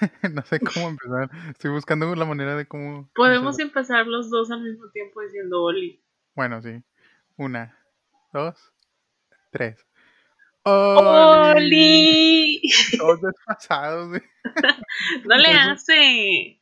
no sé cómo empezar. Estoy buscando la manera de cómo. Podemos empezar los dos al mismo tiempo diciendo Oli. Bueno, sí. Una, dos, tres. ¡Oli! Todos desfasados, güey. no le hace.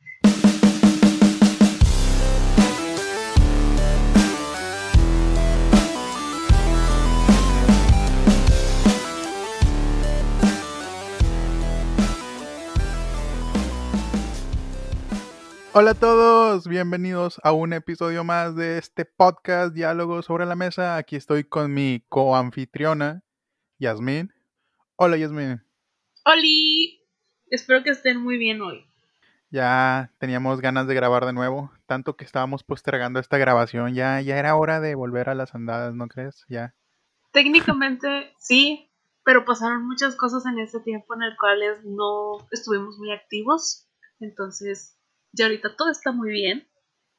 Hola a todos, bienvenidos a un episodio más de este podcast Diálogo sobre la Mesa. Aquí estoy con mi coanfitriona, Yasmín. Hola Yasmín. Oli, espero que estén muy bien hoy. Ya teníamos ganas de grabar de nuevo, tanto que estábamos postergando esta grabación. Ya, ya era hora de volver a las andadas, ¿no crees? Ya. Técnicamente sí, pero pasaron muchas cosas en ese tiempo en el cual no estuvimos muy activos. Entonces ya ahorita todo está muy bien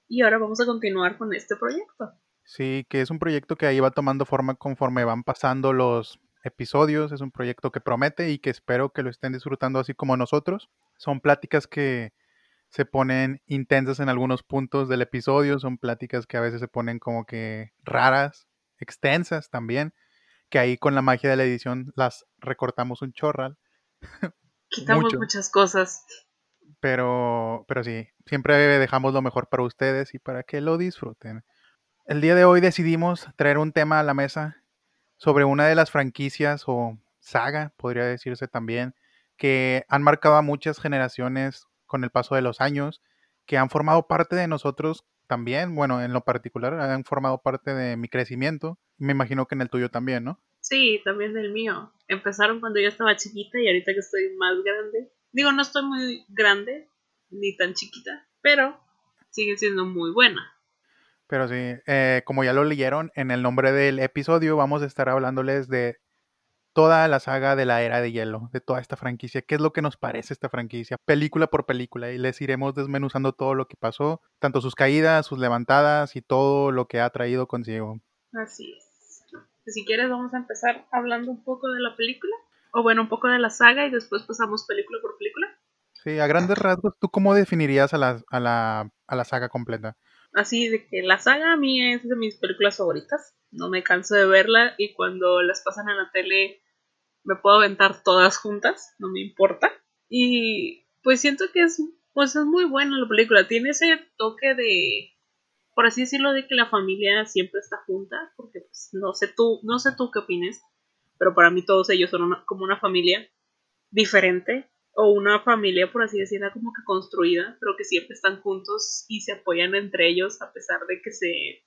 y ahora vamos a continuar con este proyecto. Sí, que es un proyecto que ahí va tomando forma conforme van pasando los episodios, es un proyecto que promete y que espero que lo estén disfrutando así como nosotros. Son pláticas que se ponen intensas en algunos puntos del episodio, son pláticas que a veces se ponen como que raras, extensas también, que ahí con la magia de la edición las recortamos un chorral. Quitamos muchas cosas. Pero, pero sí, siempre dejamos lo mejor para ustedes y para que lo disfruten. El día de hoy decidimos traer un tema a la mesa sobre una de las franquicias o saga, podría decirse también, que han marcado a muchas generaciones con el paso de los años, que han formado parte de nosotros también, bueno, en lo particular, han formado parte de mi crecimiento. Me imagino que en el tuyo también, ¿no? Sí, también del mío. Empezaron cuando yo estaba chiquita y ahorita que estoy más grande, Digo, no estoy muy grande ni tan chiquita, pero sigue siendo muy buena. Pero sí, eh, como ya lo leyeron en el nombre del episodio, vamos a estar hablándoles de toda la saga de la era de hielo, de toda esta franquicia, qué es lo que nos parece esta franquicia, película por película, y les iremos desmenuzando todo lo que pasó, tanto sus caídas, sus levantadas y todo lo que ha traído consigo. Así es. Si quieres, vamos a empezar hablando un poco de la película o bueno, un poco de la saga y después pasamos película por película. Sí, a grandes rasgos, ¿tú cómo definirías a la, a la, a la saga completa? Así de que la saga a mí es de mis películas favoritas. No me canso de verla y cuando las pasan en la tele me puedo aventar todas juntas, no me importa. Y pues siento que es, pues es muy buena la película. Tiene ese toque de, por así decirlo, de que la familia siempre está junta, porque pues no sé tú, no sé tú qué opines, pero para mí todos ellos son como una familia diferente o una familia, por así decirlo, como que construida, pero que siempre están juntos y se apoyan entre ellos a pesar de que se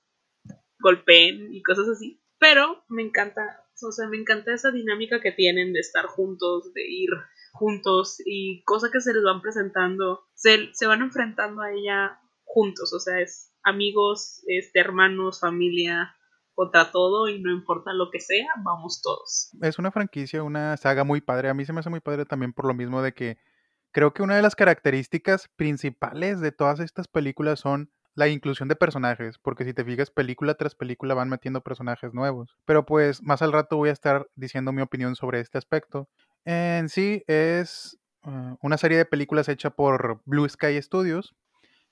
golpeen y cosas así. Pero me encanta, o sea, me encanta esa dinámica que tienen de estar juntos, de ir juntos y cosas que se les van presentando, se, se van enfrentando a ella juntos, o sea, es amigos, este, hermanos, familia, contra todo y no importa lo que sea, vamos todos. Es una franquicia, una saga muy padre. A mí se me hace muy padre también por lo mismo de que creo que una de las características principales de todas estas películas son la inclusión de personajes, porque si te fijas, película tras película van metiendo personajes nuevos. Pero pues más al rato voy a estar diciendo mi opinión sobre este aspecto. En sí es uh, una serie de películas hecha por Blue Sky Studios,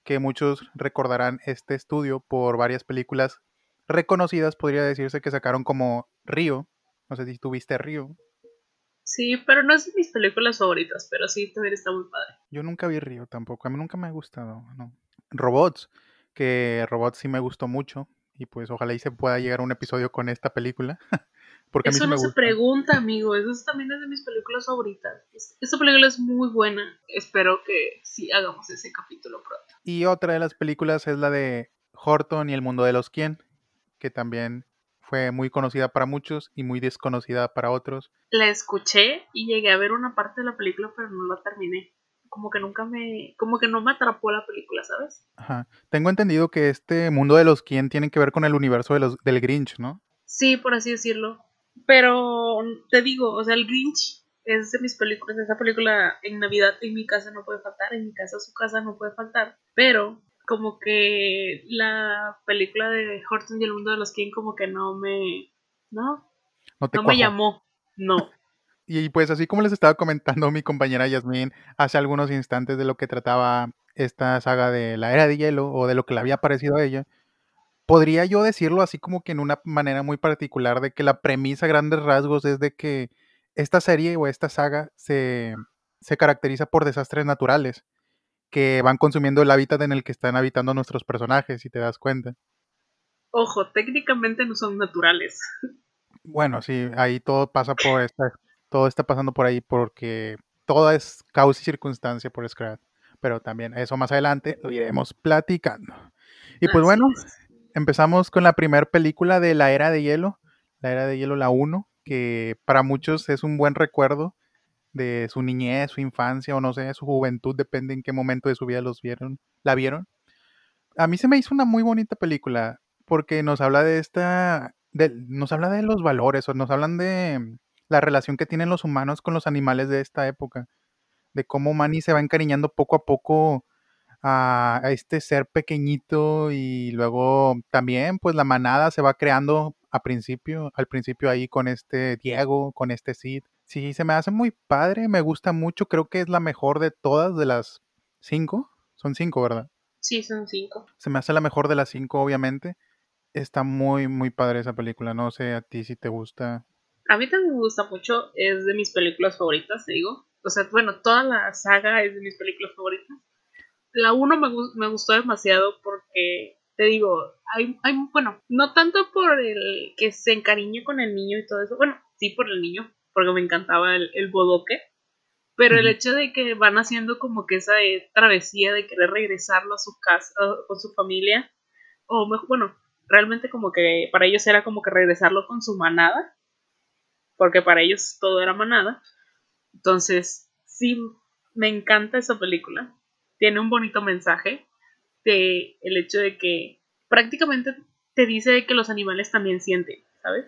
que muchos recordarán este estudio por varias películas reconocidas, podría decirse que sacaron como Río. No sé si tuviste Río. Sí, pero no es de mis películas favoritas, pero sí también está muy padre. Yo nunca vi Río tampoco, a mí nunca me ha gustado, no. Robots, que Robots sí me gustó mucho y pues ojalá y se pueda llegar a un episodio con esta película. Porque eso a mí no se pregunta, amigo, eso también es de mis películas favoritas. Esta película es muy buena, espero que sí hagamos ese capítulo pronto. Y otra de las películas es la de Horton y el mundo de los quién, que también fue muy conocida para muchos y muy desconocida para otros. La escuché y llegué a ver una parte de la película, pero no la terminé. Como que nunca me, como que no me atrapó la película, ¿sabes? Ajá. Tengo entendido que este mundo de los quién tiene que ver con el universo de los, del Grinch, ¿no? Sí, por así decirlo. Pero te digo, o sea, el Grinch es de mis películas. Esa película en Navidad en mi casa no puede faltar, en mi casa su casa no puede faltar. Pero como que la película de Horton y el mundo de los King como que no me no no, me llamó no. Y pues así como les estaba comentando mi compañera Yasmín hace algunos instantes de lo que trataba esta saga de la era de hielo o de lo que le había parecido a ella, podría yo decirlo así como que en una manera muy particular de que la premisa a grandes rasgos es de que esta serie o esta saga se, se caracteriza por desastres naturales que van consumiendo el hábitat en el que están habitando nuestros personajes, si te das cuenta. Ojo, técnicamente no son naturales. Bueno, sí, ahí todo pasa por esta, todo está pasando por ahí porque todo es causa y circunstancia por Scrat. Pero también eso más adelante lo iremos platicando. Y pues bueno, empezamos con la primera película de la Era de Hielo, la Era de Hielo la 1, que para muchos es un buen recuerdo de su niñez, su infancia o no sé, su juventud, depende en qué momento de su vida los vieron, la vieron. A mí se me hizo una muy bonita película porque nos habla de esta, de, nos habla de los valores o nos hablan de la relación que tienen los humanos con los animales de esta época, de cómo Manny se va encariñando poco a poco a, este ser pequeñito y luego también pues la manada se va creando a principio, al principio ahí con este Diego, con este Sid. Sí, se me hace muy padre, me gusta mucho, creo que es la mejor de todas de las cinco. Son cinco, ¿verdad? Sí, son cinco. Se me hace la mejor de las cinco, obviamente. Está muy, muy padre esa película. No sé a ti si te gusta. A mí también me gusta mucho, es de mis películas favoritas, te digo. O sea, bueno, toda la saga es de mis películas favoritas. La 1 me, me, gustó demasiado porque, te digo, hay, hay, bueno, no tanto por el que se encariñe con el niño y todo eso, bueno, sí por el niño, porque me encantaba el, el bodoque, pero el hecho de que van haciendo como que esa eh, travesía de querer regresarlo a su casa, con su familia, o bueno, realmente como que para ellos era como que regresarlo con su manada, porque para ellos todo era manada. Entonces, sí, me encanta esa película. Tiene un bonito mensaje de el hecho de que prácticamente te dice que los animales también sienten, ¿sabes?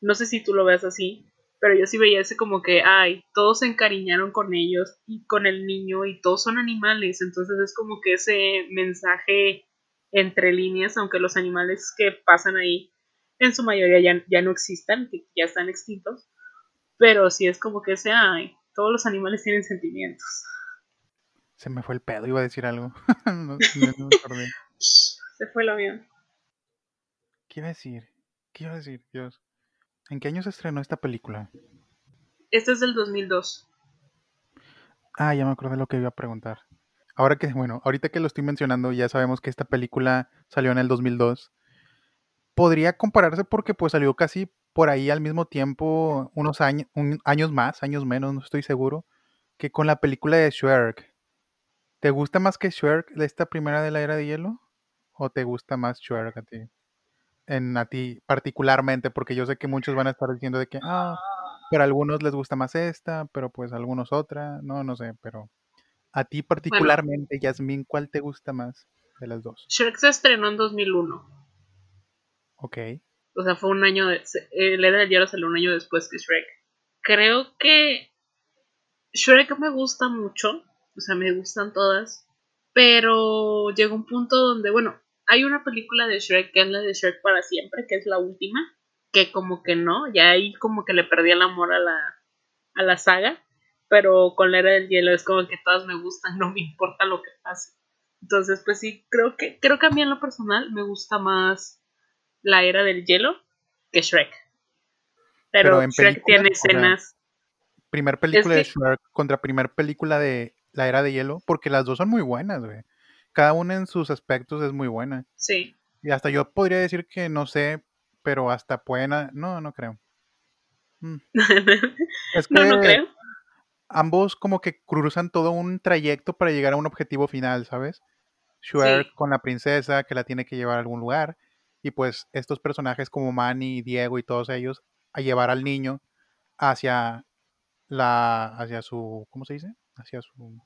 No sé si tú lo veas así, pero yo sí veía ese como que, ay, todos se encariñaron con ellos y con el niño y todos son animales, entonces es como que ese mensaje entre líneas, aunque los animales que pasan ahí en su mayoría ya, ya no existan, ya están extintos, pero sí es como que ese, ay, todos los animales tienen sentimientos. Se me fue el pedo, iba a decir algo. Se fue el avión. ¿Qué iba a decir? ¿Qué iba a decir, Dios? ¿En qué año se estrenó esta película? Este es del 2002. Ah, ya me acordé lo que iba a preguntar. Ahora que, bueno, ahorita que lo estoy mencionando, ya sabemos que esta película salió en el 2002. Podría compararse porque pues salió casi por ahí al mismo tiempo, unos años, años más, años menos, no estoy seguro, que con la película de Shrek. ¿Te gusta más que Shrek de esta primera de la era de hielo? ¿O te gusta más Shrek a ti? En a ti particularmente, porque yo sé que muchos van a estar diciendo de que, ah, pero a algunos les gusta más esta, pero pues a algunos otra, no, no sé, pero a ti particularmente, Yasmin, ¿cuál te gusta más de las dos? Shrek se estrenó en 2001. Ok. O sea, fue un año. De, el Era del Hielo salió un año después que Shrek. Creo que. Shrek me gusta mucho. O sea, me gustan todas. Pero llegó un punto donde, bueno, hay una película de Shrek que es la de Shrek para siempre, que es la última. Que como que no, ya ahí como que le perdí el amor a la, a la saga. Pero con la Era del Hielo es como que todas me gustan, no me importa lo que pase. Entonces, pues sí, creo que, creo que a mí en lo personal me gusta más la era del hielo que Shrek. Pero, Shrek tiene escenas. Primer película de Shrek contra primer película de la era de hielo, porque las dos son muy buenas, güey. Cada una en sus aspectos es muy buena. Sí. Y hasta yo podría decir que no sé, pero hasta buena. No, no creo. Mm. es que no, no creo. Ambos como que cruzan todo un trayecto para llegar a un objetivo final, ¿sabes? Shrek con la princesa que la tiene que llevar a algún lugar y pues estos personajes como Manny, Diego y todos ellos a llevar al niño hacia la hacia su ¿cómo se dice? hacia su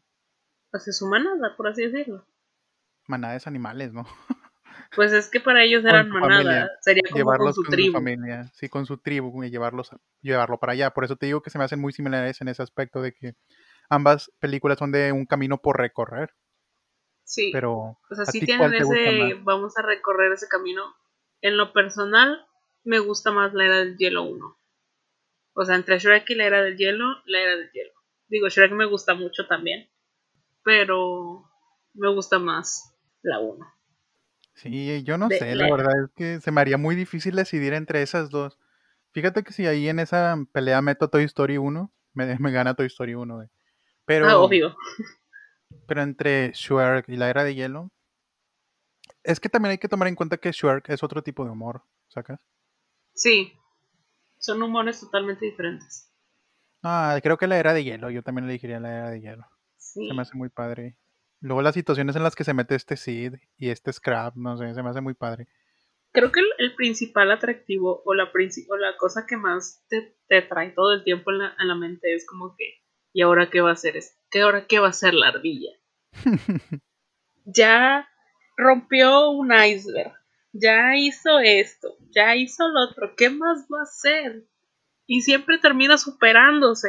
hacia su manada, por así decirlo. Manades animales, ¿no? Pues es que para ellos eran manada, sería como llevarlos con su tribu. familia, sí, con su tribu y llevarlos llevarlo para allá. Por eso te digo que se me hacen muy similares en ese aspecto de que ambas películas son de un camino por recorrer. Sí. Pero o sea, sí tienen ese vamos a recorrer ese camino, en lo personal, me gusta más la era del hielo 1. O sea, entre Shrek y la era del hielo, la era del hielo. Digo, Shrek me gusta mucho también, pero me gusta más la 1. Sí, yo no De- sé, la la- verdad es que se me haría muy difícil decidir entre esas dos. Fíjate que si ahí en esa pelea meto Toy Story 1, me, me gana Toy Story 1, güey. Pero, Ah, obvio. pero entre Shrek y la era de hielo, es que también hay que tomar en cuenta que Shrek es otro tipo de humor, ¿sacas? Sí, son humores totalmente diferentes. Ah, creo que la era de hielo, yo también elegiría la era de hielo. Sí. Se me hace muy padre. Luego las situaciones en las que se mete este Sid y este Scrap, no sé, se me hace muy padre. Creo que el, el principal atractivo o la, princi- o la cosa que más te, te trae todo el tiempo en la, en la mente es como que, ¿y ahora qué va a hacer? es- ¿Qué ahora qué va a hacer la ardilla? ya rompió un iceberg, ya hizo esto, ya hizo lo otro, ¿qué más va a hacer? Y siempre termina superándose.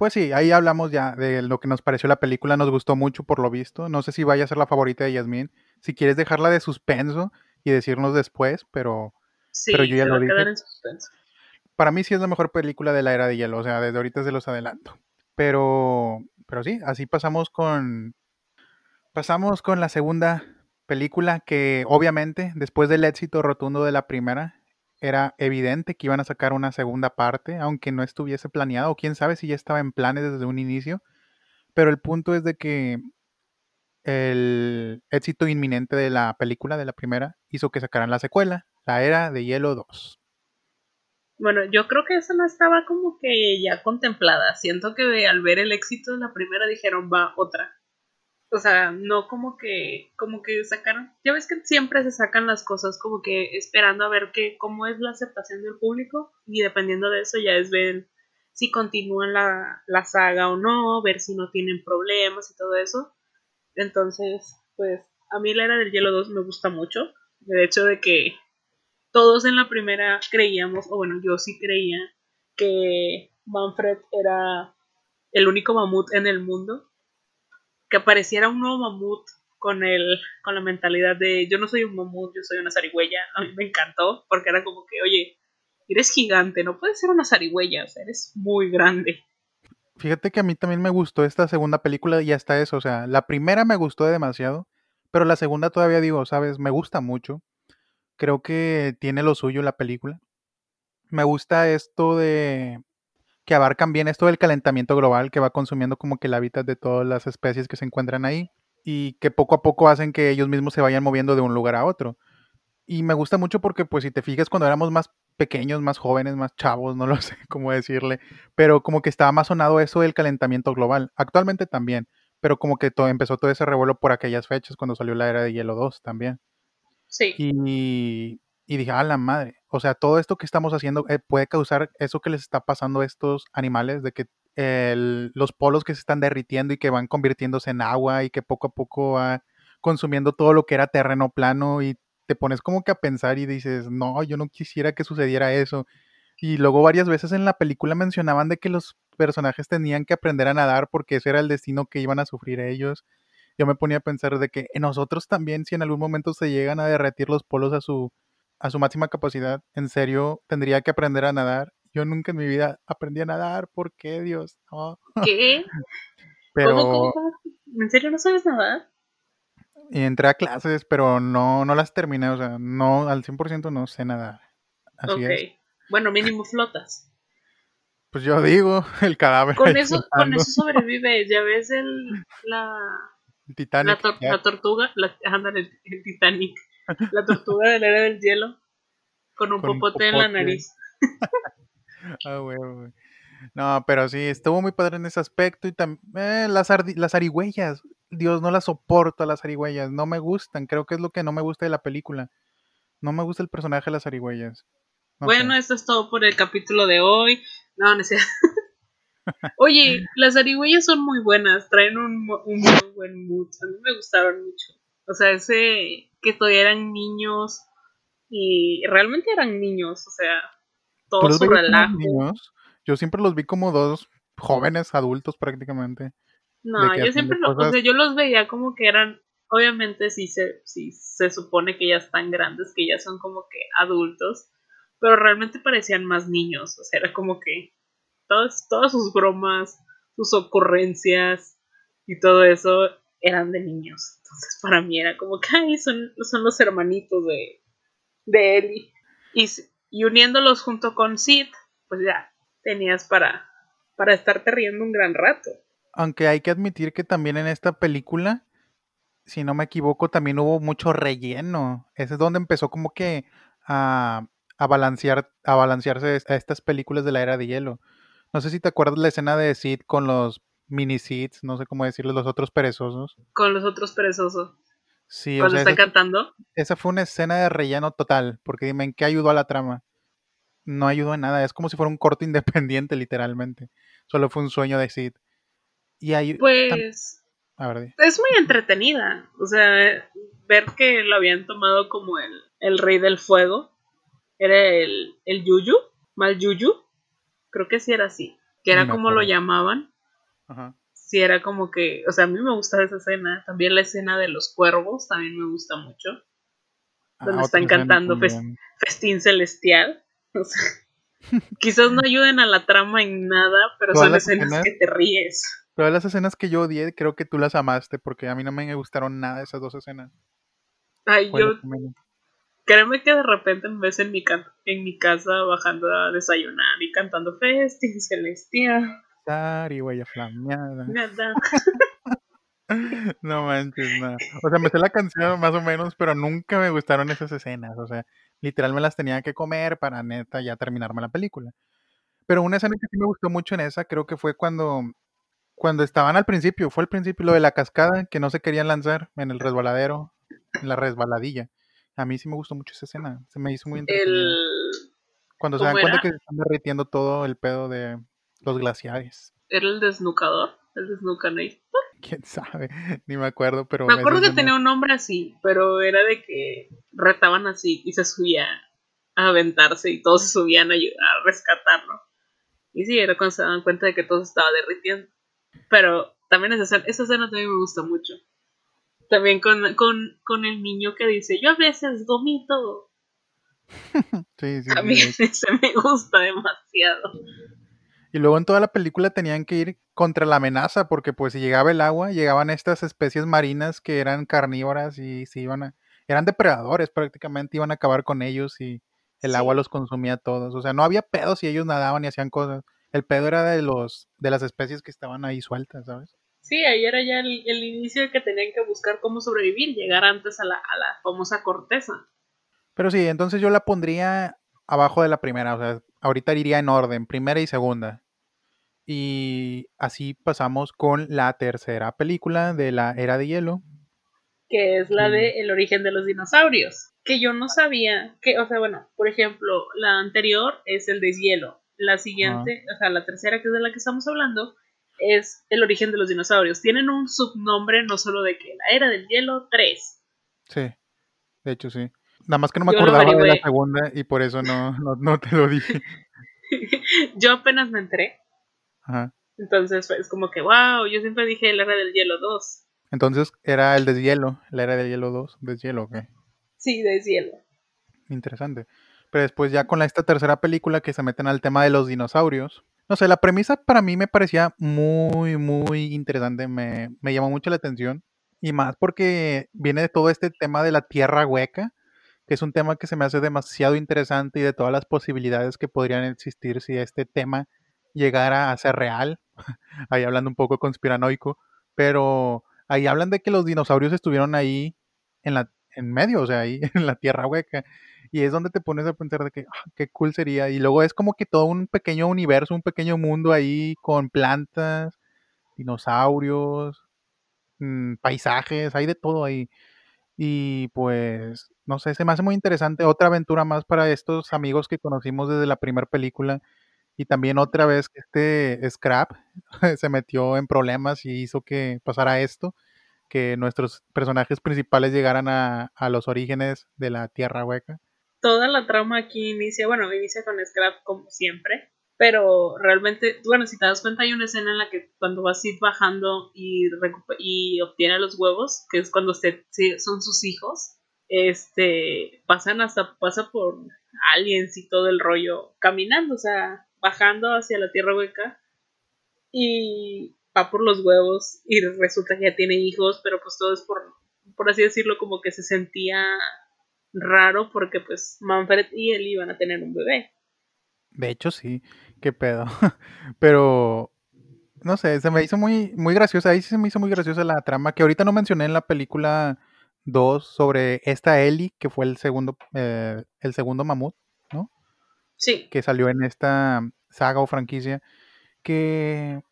Pues sí, ahí hablamos ya de lo que nos pareció la película, nos gustó mucho por lo visto. No sé si vaya a ser la favorita de Yasmín. Si quieres dejarla de suspenso y decirnos después, pero Sí, Pero yo ya se lo va a dije. quedar en suspenso. para mí sí es la mejor película de la era de hielo, o sea, desde ahorita se los adelanto. Pero, pero sí, así pasamos con, pasamos con la segunda película que obviamente después del éxito rotundo de la primera era evidente que iban a sacar una segunda parte, aunque no estuviese planeado, o quién sabe si ya estaba en planes desde un inicio. Pero el punto es de que el éxito inminente de la película, de la primera, hizo que sacaran la secuela, La Era de Hielo 2. Bueno, yo creo que esa no estaba como que ya contemplada. Siento que al ver el éxito de la primera dijeron va otra. O sea, no como que, como que sacaron. Ya ves que siempre se sacan las cosas como que esperando a ver que, cómo es la aceptación del público y dependiendo de eso ya es ver si continúan la, la saga o no, ver si no tienen problemas y todo eso. Entonces, pues a mí la era del hielo 2 me gusta mucho. El hecho de que todos en la primera creíamos, o bueno, yo sí creía, que Manfred era el único mamut en el mundo. Que apareciera un nuevo mamut con el, con la mentalidad de yo no soy un mamut, yo soy una zarigüeya. A mí me encantó, porque era como que, oye, eres gigante, no puedes ser una zarigüeya, o sea, eres muy grande. Fíjate que a mí también me gustó esta segunda película y hasta eso, o sea, la primera me gustó demasiado, pero la segunda todavía digo, sabes, me gusta mucho. Creo que tiene lo suyo la película. Me gusta esto de que abarcan bien esto del calentamiento global que va consumiendo como que el hábitat de todas las especies que se encuentran ahí y que poco a poco hacen que ellos mismos se vayan moviendo de un lugar a otro. Y me gusta mucho porque pues si te fijas cuando éramos más pequeños, más jóvenes, más chavos, no lo sé cómo decirle, pero como que estaba más sonado eso del calentamiento global. Actualmente también, pero como que todo, empezó todo ese revuelo por aquellas fechas cuando salió la era de hielo 2 también. Sí, Y, y dije, a la madre, o sea, todo esto que estamos haciendo eh, puede causar eso que les está pasando a estos animales, de que el- los polos que se están derritiendo y que van convirtiéndose en agua y que poco a poco va consumiendo todo lo que era terreno plano y te pones como que a pensar y dices, no, yo no quisiera que sucediera eso. Y luego varias veces en la película mencionaban de que los personajes tenían que aprender a nadar porque ese era el destino que iban a sufrir ellos. Yo me ponía a pensar de que nosotros también, si en algún momento se llegan a derretir los polos a su, a su máxima capacidad, en serio, tendría que aprender a nadar. Yo nunca en mi vida aprendí a nadar, ¿por qué, Dios? No. ¿qué? Pero ¿Cómo? ¿En serio no sabes nadar? y entré a clases, pero no, no las terminé, o sea, no, al 100% no sé nadar. Así ok. es. Bueno, mínimo flotas. Pues yo digo, el cadáver. Con eso, con eso sobrevives. Ya ves el, la, el Titanic. la, tor- ya. la tortuga, la, ándale, el, el Titanic, la tortuga de la era del hielo, con un Con un popote en la nariz. Ah, güey, güey. No, pero sí, estuvo muy padre en ese aspecto y también las, ardi- las zarigüeyas. Dios, no las soporto a las zarigüeyas, no me gustan, creo que es lo que no me gusta de la película. No me gusta el personaje de las zarigüeyas. No bueno, sé. esto es todo por el capítulo de hoy. No, no cierto. Oye, las zarigüeyas son muy buenas, traen un, un muy buen mood. A mí me gustaron mucho. O sea, ese que todavía eran niños y realmente eran niños, o sea, ¿Tú todo los su relajo. niños? Yo siempre los vi como dos jóvenes adultos prácticamente. No, yo siempre, lo- o sea, yo los veía como que eran, obviamente sí se, sí se supone que ya están grandes, que ya son como que adultos, pero realmente parecían más niños, o sea, era como que todas, todas sus bromas, sus ocurrencias y todo eso eran de niños. Entonces para mí era como que, ay, son, son los hermanitos de, de Ellie. Y, y uniéndolos junto con Sid, pues ya tenías para, para estarte riendo un gran rato. Aunque hay que admitir que también en esta película, si no me equivoco, también hubo mucho relleno. Ese es donde empezó como que a, a balancear, a balancearse a estas películas de la era de hielo. No sé si te acuerdas la escena de Sid con los mini Sids, no sé cómo decirles, los otros perezosos. Con los otros perezosos. Sí, Cuando o sea, está esa, cantando. esa fue una escena de relleno total, porque dime, ¿en qué ayudó a la trama? No ayudó en nada, es como si fuera un corto independiente, literalmente. Solo fue un sueño de Sid. Y ahí... Pues A ver, es muy entretenida. O sea, ver que lo habían tomado como el, el rey del fuego. Era el, el Yuyu, mal Yuyu. Creo que sí era así. Que era como lo llamaban. Ajá. Sí, era como que. O sea, a mí me gusta esa escena. También la escena de los cuervos también me gusta mucho. Donde Ah, están otra escena cantando. Festín Celestial. O sea, quizás no ayuden a la trama en nada, pero son las escenas escenas- que te ríes. Todas las escenas que yo odié, creo que tú las amaste, porque a mí no me gustaron nada esas dos escenas. Ay, Fue yo. Créeme que de repente me ves en mi, en mi casa bajando a desayunar y cantando Festín Celestial. Sari, huella flameada. Nada. No manches, no. O sea, me sé la canción más o menos, pero nunca me gustaron esas escenas. O sea, literal me las tenía que comer para neta ya terminarme la película. Pero una escena que sí me gustó mucho en esa, creo que fue cuando, cuando estaban al principio, fue al principio lo de la cascada, que no se querían lanzar en el resbaladero, en la resbaladilla. A mí sí me gustó mucho esa escena, se me hizo muy. El. Cuando se dan ¿cómo cuenta que se están derritiendo todo el pedo de los glaciares. Era el desnucador. El desnucanate. Quién sabe, ni me acuerdo, pero Me acuerdo que tenía un nombre así, pero era de que retaban así y se subía a aventarse y todos se subían a ayudar a rescatarlo. Y sí, era cuando se daban cuenta de que todo se estaba derritiendo. Pero también esa escena, esa escena también me gusta mucho. También con, con, con el niño que dice, yo a veces vomito. Sí, sí, A sí, ese me gusta demasiado. Y luego en toda la película tenían que ir contra la amenaza, porque pues si llegaba el agua, llegaban estas especies marinas que eran carnívoras y se iban a, eran depredadores prácticamente, iban a acabar con ellos y el Sí. agua los consumía a todos. O sea, no había pedo si ellos nadaban y hacían cosas. El pedo era de los, de las especies que estaban ahí sueltas, ¿sabes? Sí, ahí era ya el, el inicio de que tenían que buscar cómo sobrevivir, llegar antes a la, a la famosa corteza. Pero sí, entonces yo la pondría abajo de la primera, o sea, ahorita iría en orden, primera y segunda. Y así pasamos con la tercera película de la Era de Hielo, que es la de El origen de los dinosaurios, que yo no sabía, que, o sea, bueno, por ejemplo, la anterior es el deshielo, la siguiente, o sea, la tercera que es de la que estamos hablando, es El origen de los dinosaurios. Tienen un subnombre no solo de que la era del hielo 3. Sí, de hecho sí. Nada más que no me acordaba de la segunda y por eso no, no, no te lo dije. yo apenas me enteré, Ajá. entonces es como que, wow, yo siempre dije la era del hielo 2. Entonces era el deshielo, la era del hielo 2, deshielo, ok. Sí, deshielo. Interesante. Pero después ya con esta tercera película que se meten al tema de los dinosaurios. No sé, la premisa para mí me parecía muy, muy interesante, me, me llamó mucho la atención. Y más porque viene de todo este tema de la tierra hueca, que es un tema que se me hace demasiado interesante y de todas las posibilidades que podrían existir si este tema llegara a ser real. Ahí hablando un poco conspiranoico, pero ahí hablan de que los dinosaurios estuvieron ahí en la en medio, o sea, ahí en la tierra hueca. Y es donde te pones a pensar de que ah, qué cool sería. Y luego es como que todo un pequeño universo, un pequeño mundo ahí con plantas, dinosaurios, mm, paisajes, hay de todo ahí. Y pues, no sé, se me hace muy interesante. Otra aventura más para estos amigos que conocimos desde la primera película. Y también otra vez que este Scrap se metió en problemas y hizo que pasara esto, que nuestros personajes principales llegaran a, a los orígenes de la Tierra Hueca. toda la trama aquí inicia, bueno, inicia con Scrap como siempre, pero realmente, bueno, si te das cuenta hay una escena en la que cuando vas a ir bajando y, obtiene los huevos, que es cuando se, son sus hijos, este, pasan hasta, pasa por aliens y todo el rollo caminando, o sea, bajando hacia la tierra hueca y va por los huevos y resulta que ya tiene hijos, pero pues todo es por, por así decirlo, como que se sentía raro porque pues Manfred y él iban a tener un bebé. De hecho, sí, qué pedo. Pero, no sé, se me hizo muy, muy graciosa. Ahí sí se me hizo muy graciosa la trama que ahorita no mencioné en la película 2 sobre esta Ellie, que fue el segundo, eh, el segundo mamut, ¿no? Sí. Que salió en esta saga o franquicia. Que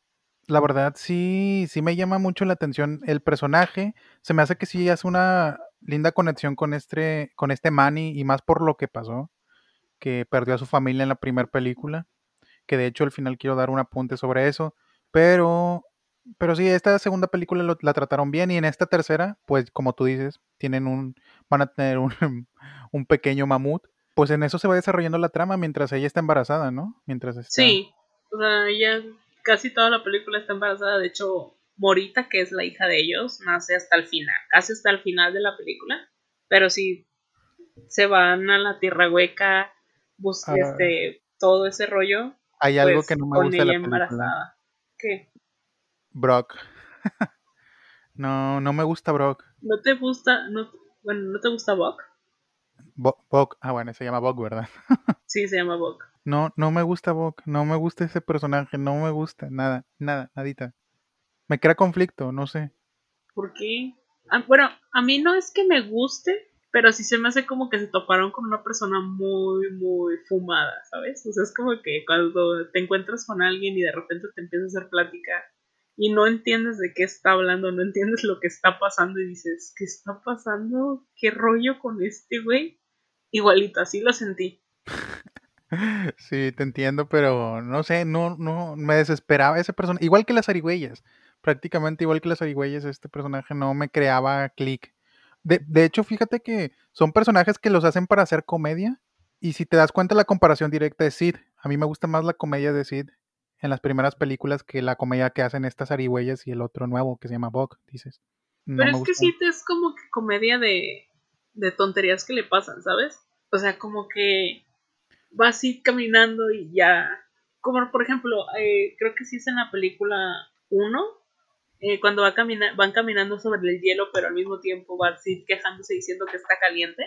la verdad sí, sí me llama mucho la atención el personaje. Se me hace que sí hace una linda conexión con este, con este Manny y más por lo que pasó, que perdió a su familia en la primera película, que de hecho al final quiero dar un apunte sobre eso, pero, pero sí, esta segunda película la trataron bien y en esta tercera, pues como tú dices, tienen un, van a tener un, un pequeño mamut, pues en eso se va desarrollando la trama mientras ella está embarazada, ¿no? Mientras está... Sí, o sea, ella casi toda la película está embarazada, de hecho Morita, que es la hija de ellos, nace hasta el final, casi hasta el final de la película. Pero si se van a la tierra hueca, buscan ah. este, todo ese rollo. Hay algo pues, que no me gusta de la embarazada. ¿Qué? Brock. no, no me gusta Brock. ¿No te gusta, no, bueno, ¿no te gusta Brock? Bok, ah bueno, se llama Bok, ¿verdad? sí, se llama Bok. No, no me gusta Bok, no me gusta ese personaje, no me gusta, nada, nada, nadita. Me crea conflicto, no sé. ¿Por qué? Ah, bueno, a mí no es que me guste, pero sí se me hace como que se toparon con una persona muy, muy fumada, ¿sabes? O sea, es como que cuando te encuentras con alguien y de repente te empieza a hacer plática y no entiendes de qué está hablando, no entiendes lo que está pasando y dices, ¿qué está pasando? ¿Qué rollo con este güey? Igualito, así lo sentí. Sí, te entiendo, pero no sé, no, no, me desesperaba esa persona, igual que las arigüeyas prácticamente igual que las arigüeyas, este personaje no me creaba clic. De, de, hecho, fíjate que son personajes que los hacen para hacer comedia. Y si te das cuenta, la comparación directa es Sid. A mí me gusta más la comedia de Sid en las primeras películas que la comedia que hacen estas arigüeyas y el otro nuevo que se llama Bog, dices. Pero es que Sid es como que comedia de, de tonterías que le pasan, ¿sabes? O sea, como que va Sid caminando y ya. Como por ejemplo, eh, creo que sí es en la película 1 eh, cuando va camina van caminando sobre el hielo, pero al mismo tiempo va así quejándose diciendo que está caliente.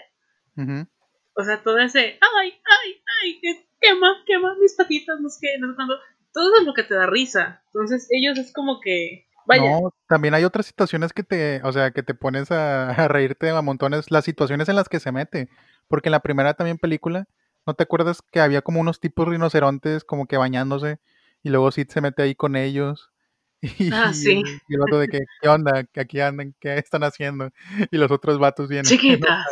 O sea, todo ese, ay, ay, ay, quema, quema mis patitas, no sé qué, no sé cuándo. Todo es lo que te da risa. Entonces, ellos es como que. Vaya. No, también hay otras situaciones que te, o sea, que te pones a, a reírte a montones, las situaciones en las que se mete. Porque en la primera también película, ¿no te acuerdas que había como unos tipos rinocerontes como que bañándose? Y luego Sid se mete ahí con ellos ah, sí. Y el vato de que, ¿qué onda? ¿Qué aquí andan? ¿Qué están haciendo? Y los otros vatos vienen. Chiquitas.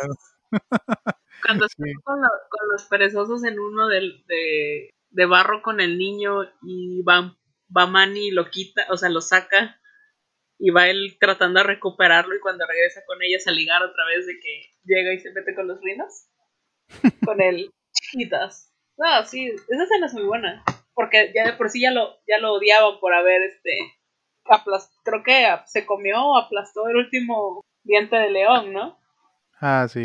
Cuando sí. con, con, los perezosos en uno de, de, de, barro con el niño y va, va Manny y lo quita, o sea, lo saca y va él tratando de recuperarlo y cuando regresa con ellas a ligar otra vez de que llega y se mete con los rinos. con el chiquitas. No, sí, esa escena es muy buena. Porque ya de por sí ya lo, ya lo odiaban por haber este creo que se comió o aplastó el último diente de león, ¿no? Ah, sí,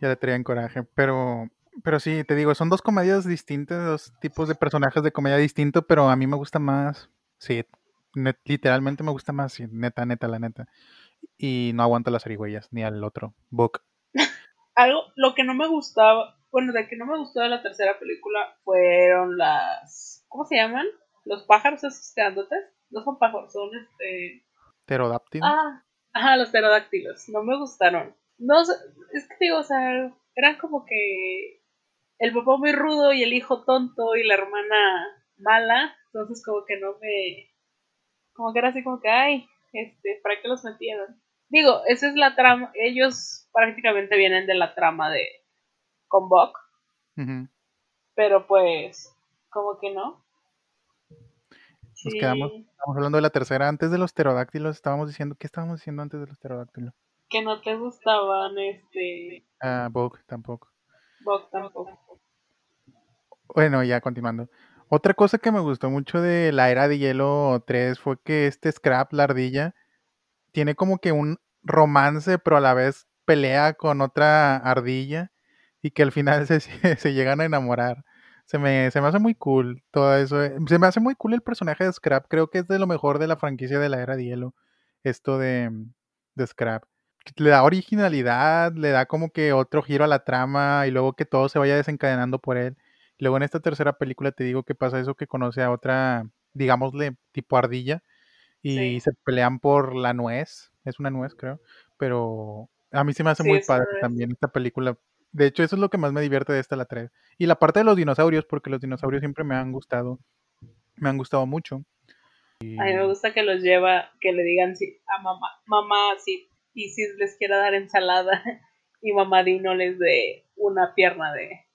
ya le traían coraje, pero pero sí, te digo, son dos comedias distintas, dos tipos de personajes de comedia distintos, pero a mí me gusta más, sí, literalmente me gusta más, sí, neta, neta, la neta. Y no aguanto las arigüeyas, ni al otro, Book. Algo, lo que no me gustaba, bueno, de que no me gustó de la tercera película fueron las, ¿cómo se llaman? Los pájaros esos grandotes no son pájaros, son este... Pterodáctilos. Ah, ajá, los pterodáctilos. No me gustaron. No, es que digo, o sea, eran como que el papá muy rudo y el hijo tonto y la hermana mala. Entonces como que no me... Como que era así como que, ay, este, ¿para qué los metieron? Digo, esa es la trama. Ellos prácticamente vienen de la trama de con Buck. Pero pues, como que no. Nos quedamos, estamos hablando de la tercera. Antes de los pterodáctilos, estábamos diciendo, ¿qué estábamos diciendo antes de los pterodáctilos? Que no te gustaban, este... Ah, Bog tampoco. Bog tampoco. Bueno, ya continuando. Otra cosa que me gustó mucho de la era de hielo 3 fue que este Scrap, la ardilla, tiene como que un romance, pero a la vez pelea con otra ardilla. y que al final se, se llegan a enamorar. Se me, se me hace muy cool todo eso. eh, Se me hace muy cool el personaje de Scrap. Creo que es de lo mejor de la franquicia de la era de hielo. Esto de, de Scrap. Le da originalidad, le da como que otro giro a la trama y luego que todo se vaya desencadenando por él. Luego en esta tercera película te digo que pasa eso que conoce a otra, digámosle, tipo ardilla y Sí. se pelean por la nuez. Es una nuez, creo. Pero a mí se me hace Sí, muy padre también esta película. De hecho, eso es lo que más me divierte de esta, la 3. Y la parte de los dinosaurios, porque los dinosaurios siempre me han gustado. Me han gustado mucho. A mí me gusta que los lleva, que le digan si, a mamá, mamá, si, y si les quiera dar ensalada, y mamá Dino les dé una pierna de,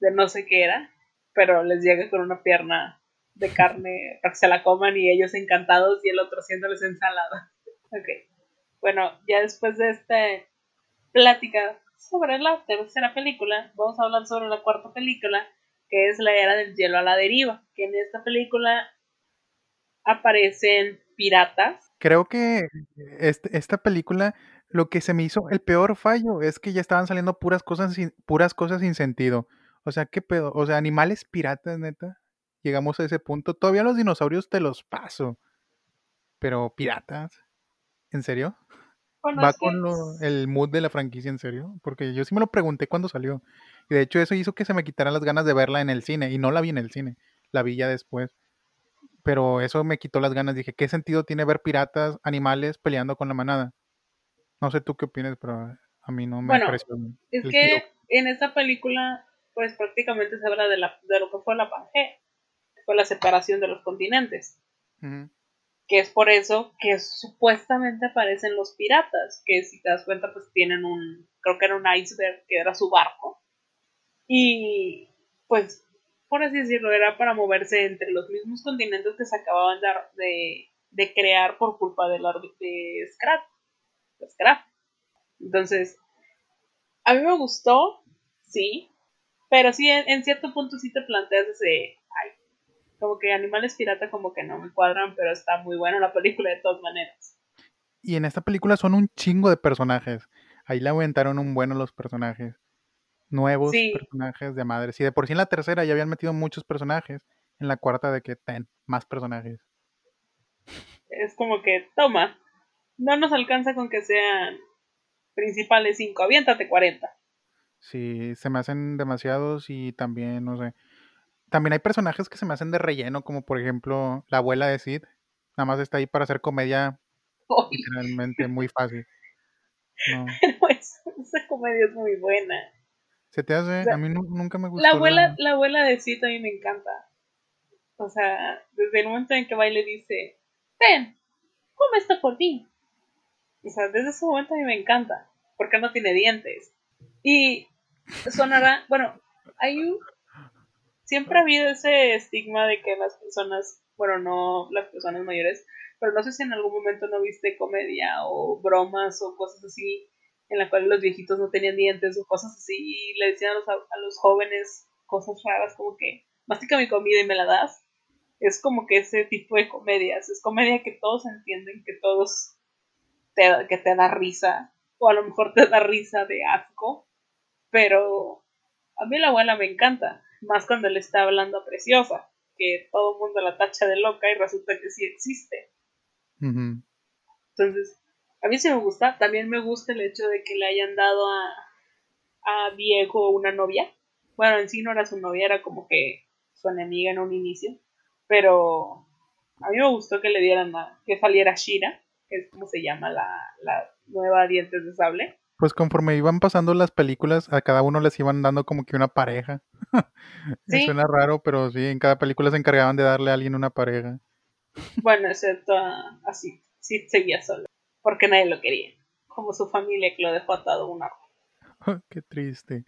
de no sé qué era, pero les llega con una pierna de carne para que se la coman y ellos encantados y el otro haciéndoles ensalada. Ok. Bueno, ya después de esta plática sobre la tercera película, vamos a hablar sobre la cuarta película, que es la era del hielo a la deriva, que en esta película aparecen piratas. Creo que este- esta película, lo que se me hizo el peor fallo es que ya estaban saliendo puras cosas sin, puras cosas sin sentido. O sea, ¿qué pedo? O sea, animales piratas, neta. Llegamos a ese punto. Todavía los dinosaurios te los paso. Pero piratas. ¿En serio? Bueno, ¿Va con lo- el mood de la franquicia en serio? Porque yo sí me lo pregunté cuando salió. Y de hecho eso hizo que se me quitaran las ganas de verla en el cine. Y no la vi en el cine. La vi ya después. Pero eso me quitó las ganas. Dije, ¿qué sentido tiene ver piratas, animales peleando con la manada? No sé tú qué opinas, pero a mí no me Bueno, pareció es que giro. en esta película, pues prácticamente se habla de, la, de lo que fue la Pangea, fue la separación de los continentes. Ujú. Que es por eso que supuestamente aparecen los piratas, que si te das cuenta, pues tienen un, creo que era un iceberg, que era su barco. Y pues, por así decirlo, era para moverse entre los mismos continentes que se acababan de, de, crear por culpa de, la, de Scrap. Scrap. Entonces, a mí me gustó, sí, pero sí, en, en cierto punto sí te planteas ese, como que animales pirata como que no me cuadran, pero está muy buena la película de todas maneras. Y en esta película son un chingo de personajes. Ahí le aventaron un bueno los personajes. Nuevos Sí. personajes de madre. Si de por sí en la tercera ya habían metido muchos personajes, en la cuarta de que ten más personajes. Es como que, toma, no nos alcanza con que sean principales 5, aviéntate 40. Sí, se me hacen demasiados y también, no sé. También hay personajes que se me hacen de relleno, como por ejemplo la abuela de Sid. Nada más está ahí para hacer comedia Uy, literalmente muy fácil. No. pues, esa comedia es muy buena. Se te hace, sea, a mí nu- nunca me gustó. La abuela, la abuela de Sid a mí me encanta. O sea, desde el momento en que va y le dice, ten, come esto por mí. O sea, desde ese momento a mí me encanta. Porque no tiene dientes. Y sonará, bueno, hay un... Siempre ha habido ese estigma de que las personas, bueno, no las personas mayores, pero no sé si en algún momento no viste comedia o bromas o cosas así en la cual los viejitos no tenían dientes o cosas así y le decían a los, a los jóvenes cosas raras como que mastica mi comida y me la das. Es como que ese tipo de comedias, es comedia que todos entienden, que todos te, que te da risa o a lo mejor te da risa de asco, pero a mí la abuela me encanta, más cuando le está hablando a Preciosa, que todo el mundo la tacha de loca y resulta que sí existe. Entonces, a mí sí me gusta. También me gusta el hecho de que le hayan dado a, a Diego una novia. Bueno, en sí no era su novia, era como que su enemiga en un inicio. Pero a mí me gustó que le dieran a, que saliera Shira, que es como se llama la, la nueva Dientes de Sable. Pues conforme iban pasando las películas, a cada uno les iban dando como que una pareja. Sí. Suena raro, pero sí, en cada película se encargaban de darle a alguien una pareja. Bueno, excepto a, a Sid. Sid seguía solo, porque nadie lo quería. Como su familia que lo dejó atado a un árbol. Qué triste.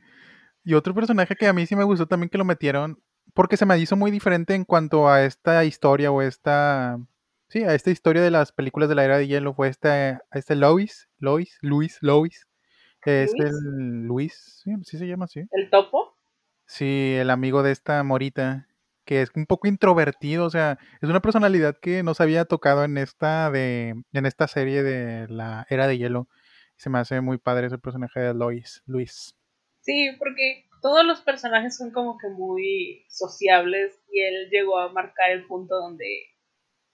Y otro personaje que a mí sí me gustó también que lo metieron, porque se me hizo muy diferente en cuanto a esta historia o esta... Sí, a esta historia de las películas de la era de hielo, fue este, este Lois, Lois, Luis, Lois. Es ¿Luis? el Luis, sí, sí se llama así. El topo. Sí, el amigo de esta morita, que es un poco introvertido, o sea, es una personalidad que no se había tocado en esta de, en esta serie de la Era de Hielo. Se me hace muy padre ese personaje de Lois, Luis. Sí, porque todos los personajes son como que muy sociables y él llegó a marcar el punto donde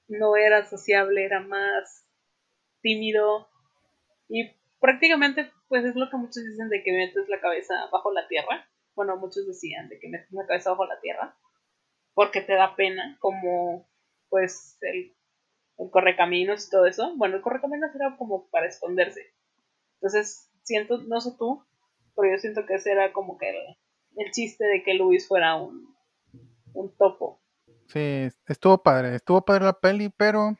no era sociable, era más tímido y prácticamente pues es lo que muchos dicen de que metes la cabeza bajo la tierra. Bueno, muchos decían de que metes la cabeza bajo la tierra porque te da pena como pues el, el correcaminos y todo eso. Bueno, el correcaminos era como para esconderse. Entonces, siento, no sé tú, pero yo siento que ese era como que el, chiste de que Luis fuera un, un topo. Sí, estuvo padre, estuvo padre la peli, pero...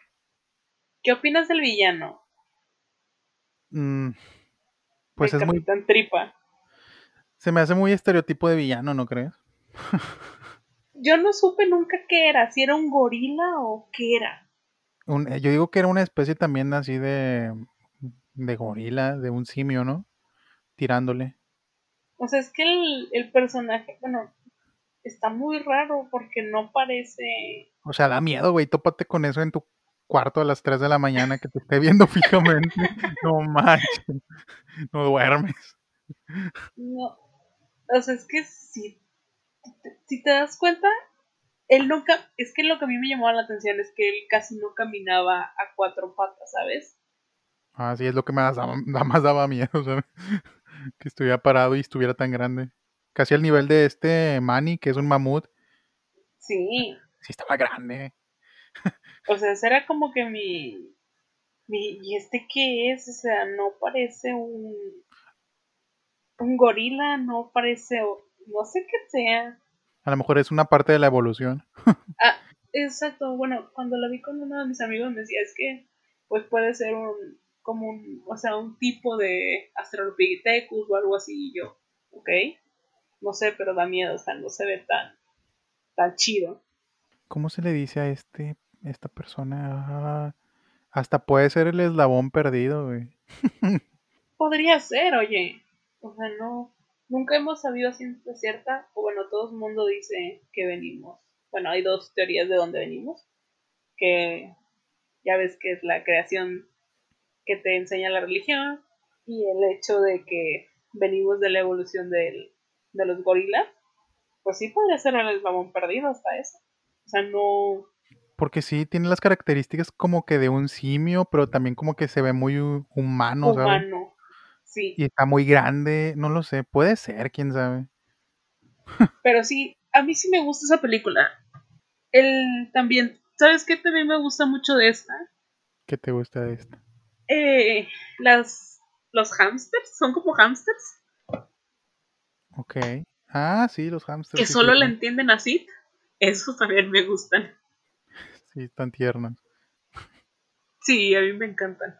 ¿Qué opinas del villano? Mm, pues es muy... Tripa. Se me hace muy estereotipo de villano, ¿no crees? yo no supe nunca qué era, si era un gorila o qué era. Eh, yo digo que era una especie también así de, de gorila, de un simio, ¿no? Tirándole. O sea, es que el, el personaje, bueno, está muy raro porque no parece... O sea, da miedo, güey, tópate con eso en tu cuarto a las 3 de la mañana que te esté viendo fijamente. no manches, no duermes. No, o sea, es que si, si te das cuenta, él nunca, es que lo que a mí me llamó la atención es que él casi no caminaba a cuatro patas, ¿sabes? Ah, sí, es lo que más daba, más daba miedo, ¿sabes? que estuviera parado y estuviera tan grande. Casi al nivel de este Manny, que es un mamut. Sí. Sí, estaba grande. o sea, ese era como que mi, mi. ¿Y este qué es? O sea, no parece un. Un gorila, no parece. No sé qué sea. A lo mejor es una parte de la evolución. ah, exacto. Bueno, cuando la vi con uno de mis amigos me decía, es que. Pues puede ser un como un, o sea, un tipo de Australopithecus o algo así, y yo, ok, no sé, pero da miedo, o sea, no se ve tan, tan chido. ¿Cómo se le dice a este, esta persona? Ah, hasta puede ser el eslabón perdido, güey. Podría ser, oye, o sea, no, nunca hemos sabido a ciencia cierta, o bueno, todo el mundo dice que venimos, bueno, hay dos teorías de dónde venimos, que ya ves que es la creación que te enseña la religión y el hecho de que venimos de la evolución de los gorilas, pues sí podría ser el eslabón perdido hasta eso. O sea, no... Porque sí, tiene las características como que de un simio, pero también como que se ve muy humano, Humano, sí. Y está muy grande, no lo sé, puede ser, quién sabe. Pero sí, a mí sí me gusta esa película. El también, ¿sabes qué también me gusta mucho de esta? ¿Qué te gusta de esta? eh, las, los hamsters, son como hamsters. Ok. Ah, sí, los hamsters. Que solo le entienden así. Esos también me gustan. Sí, están tiernos. Sí, a mí me encantan.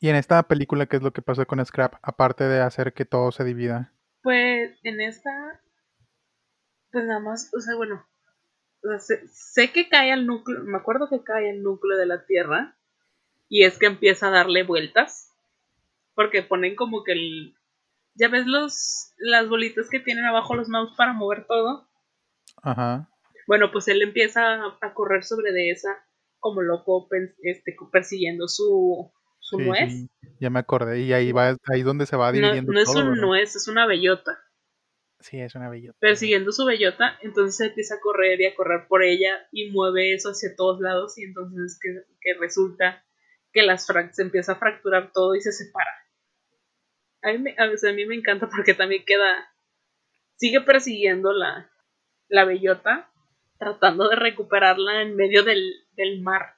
¿Y en esta película qué es lo que pasa con Scrap? Aparte de hacer que todo se divida. Pues en esta, pues nada más, o sea, bueno, sé, sé, que cae al núcleo, me acuerdo que cae al núcleo de la Tierra, y es que empieza a darle vueltas. Porque ponen como que el. Ya ves los las bolitas que tienen abajo los mouse para mover todo. Ajá. Bueno, pues él empieza a correr sobre de esa como loco este, persiguiendo su, su nuez. Ya me acordé. Y ahí va, ahí donde se va dividiendo. No, no es un nuez, es una bellota. Sí, es una bellota. Persiguiendo su bellota, entonces empieza a correr y a correr por ella y mueve eso hacia todos lados y entonces que, que resulta que las se empieza a fracturar todo y se separa. A mí, me, a, veces a mí me encanta porque también queda, sigue persiguiendo la, la bellota, tratando de recuperarla en medio del, del mar,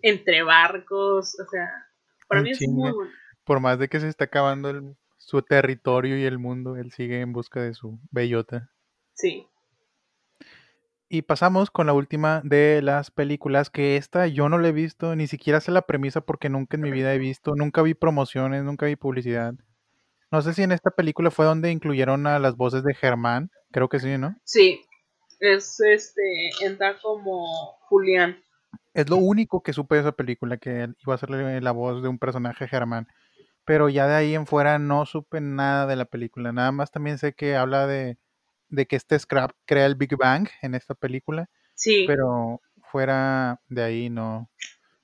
entre barcos, o sea, para mí es muy bueno. Por más de que se está acabando su territorio y el mundo, él sigue en busca de su bellota. Sí. Y pasamos con la última de las películas, que esta yo no la he visto, ni siquiera sé la premisa porque nunca en mi vida he visto, nunca vi promociones, nunca vi publicidad. No sé si en esta película fue donde incluyeron a las voces de Germán, creo que sí, ¿no? Sí, es este, entra como Julián. Es lo único que supe de esa película, que iba a ser la voz de un personaje Germán. Pero ya de ahí en fuera no supe nada de la película, nada más también sé que habla de de que este Scrap crea el Big Bang en esta película. Sí. Pero fuera de ahí no,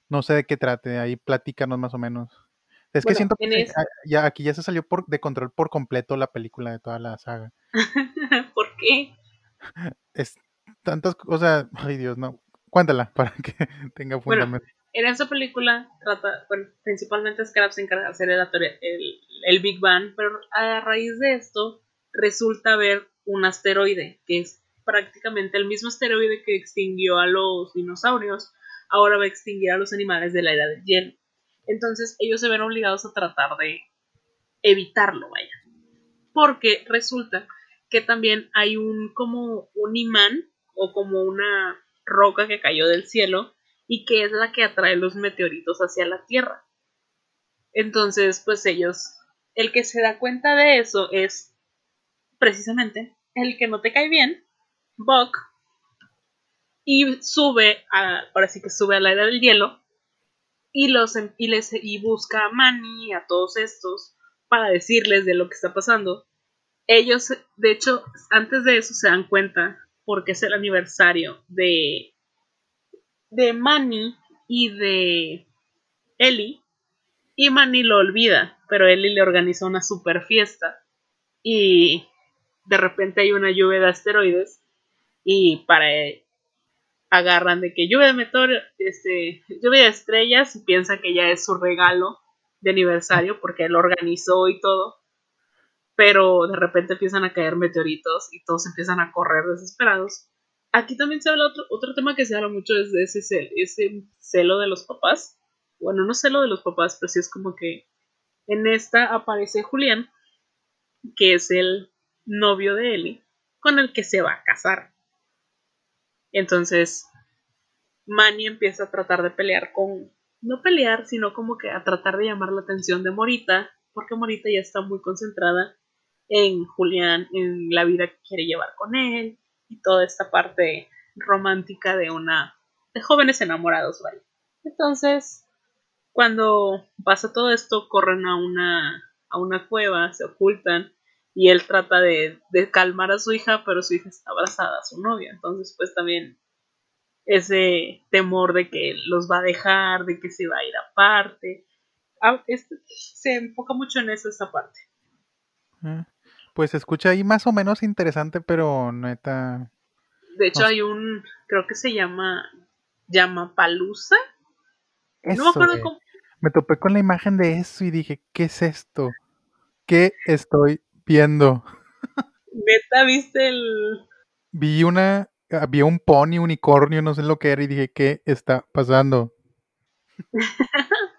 no sé de qué trate, ahí platícanos más o menos. Es que siento en que es- ya, aquí ya se salió por, de control por completo la película de toda la saga. ¿Por qué? Es tantas cosas. Ay, Dios, no. Cuéntala para que tenga Bueno, fundamento. en esa película trata, bueno, principalmente Scrap se encarga de hacer el, atori- el, el Big Bang, pero a raíz de esto resulta haber un asteroide, que es prácticamente el mismo asteroide que extinguió a los dinosaurios, ahora va a extinguir a los animales de la era del hielo. Entonces ellos se ven obligados a tratar de evitarlo, vaya. Porque resulta que también hay un como un imán o como una roca que cayó del cielo y que es la que atrae los meteoritos hacia la Tierra. Entonces, pues ellos, el que se da cuenta de eso es precisamente el que no te cae bien, Buck, y sube a, ahora sí que sube a la era del hielo y los em- y les y busca a Manny y a todos estos para decirles de lo que está pasando. Ellos, de hecho, antes de eso se dan cuenta porque es el aniversario de de Manny y de Ellie y Manny lo olvida, pero Ellie le organiza una super fiesta y de repente hay una lluvia de asteroides y para agarran de que lluvia de meteor, este, lluvia de estrellas y piensa que ya es su regalo de aniversario porque él organizó y todo. Pero de repente empiezan a caer meteoritos y todos empiezan a correr desesperados. Aquí también se habla otro, otro tema que se habla mucho es de ese, cel- ese celo de los papás. Bueno, no celo de los papás, pero sí es como que en esta aparece Julián, que es el novio de Ellie, con el que se va a casar. Entonces, Manny empieza a tratar de pelear con. No pelear, sino como que a tratar de llamar la atención de Morita, porque Morita ya está muy concentrada en Julián, en la vida que quiere llevar con él, y toda esta parte romántica de una. de jóvenes enamorados, ¿vale? Entonces, cuando pasa todo esto, corren a una. a una cueva, se ocultan, y él trata de, de calmar a su hija, pero su hija está abrazada a su novia. Entonces, pues también ese temor de que los va a dejar, de que se va a ir aparte. Ah, este- se enfoca mucho en eso, esa parte. Pues se escucha ahí más o menos interesante, pero neta. De hecho, No hay un, creo que se llama, llama Palusa. No me Eso, acuerdo cómo. Me topé con la imagen de eso y dije, ¿qué es esto? ¿Qué estoy viendo? Neta, viste el. Vi una, había un pony, unicornio, no sé lo que era, y dije, ¿qué está pasando?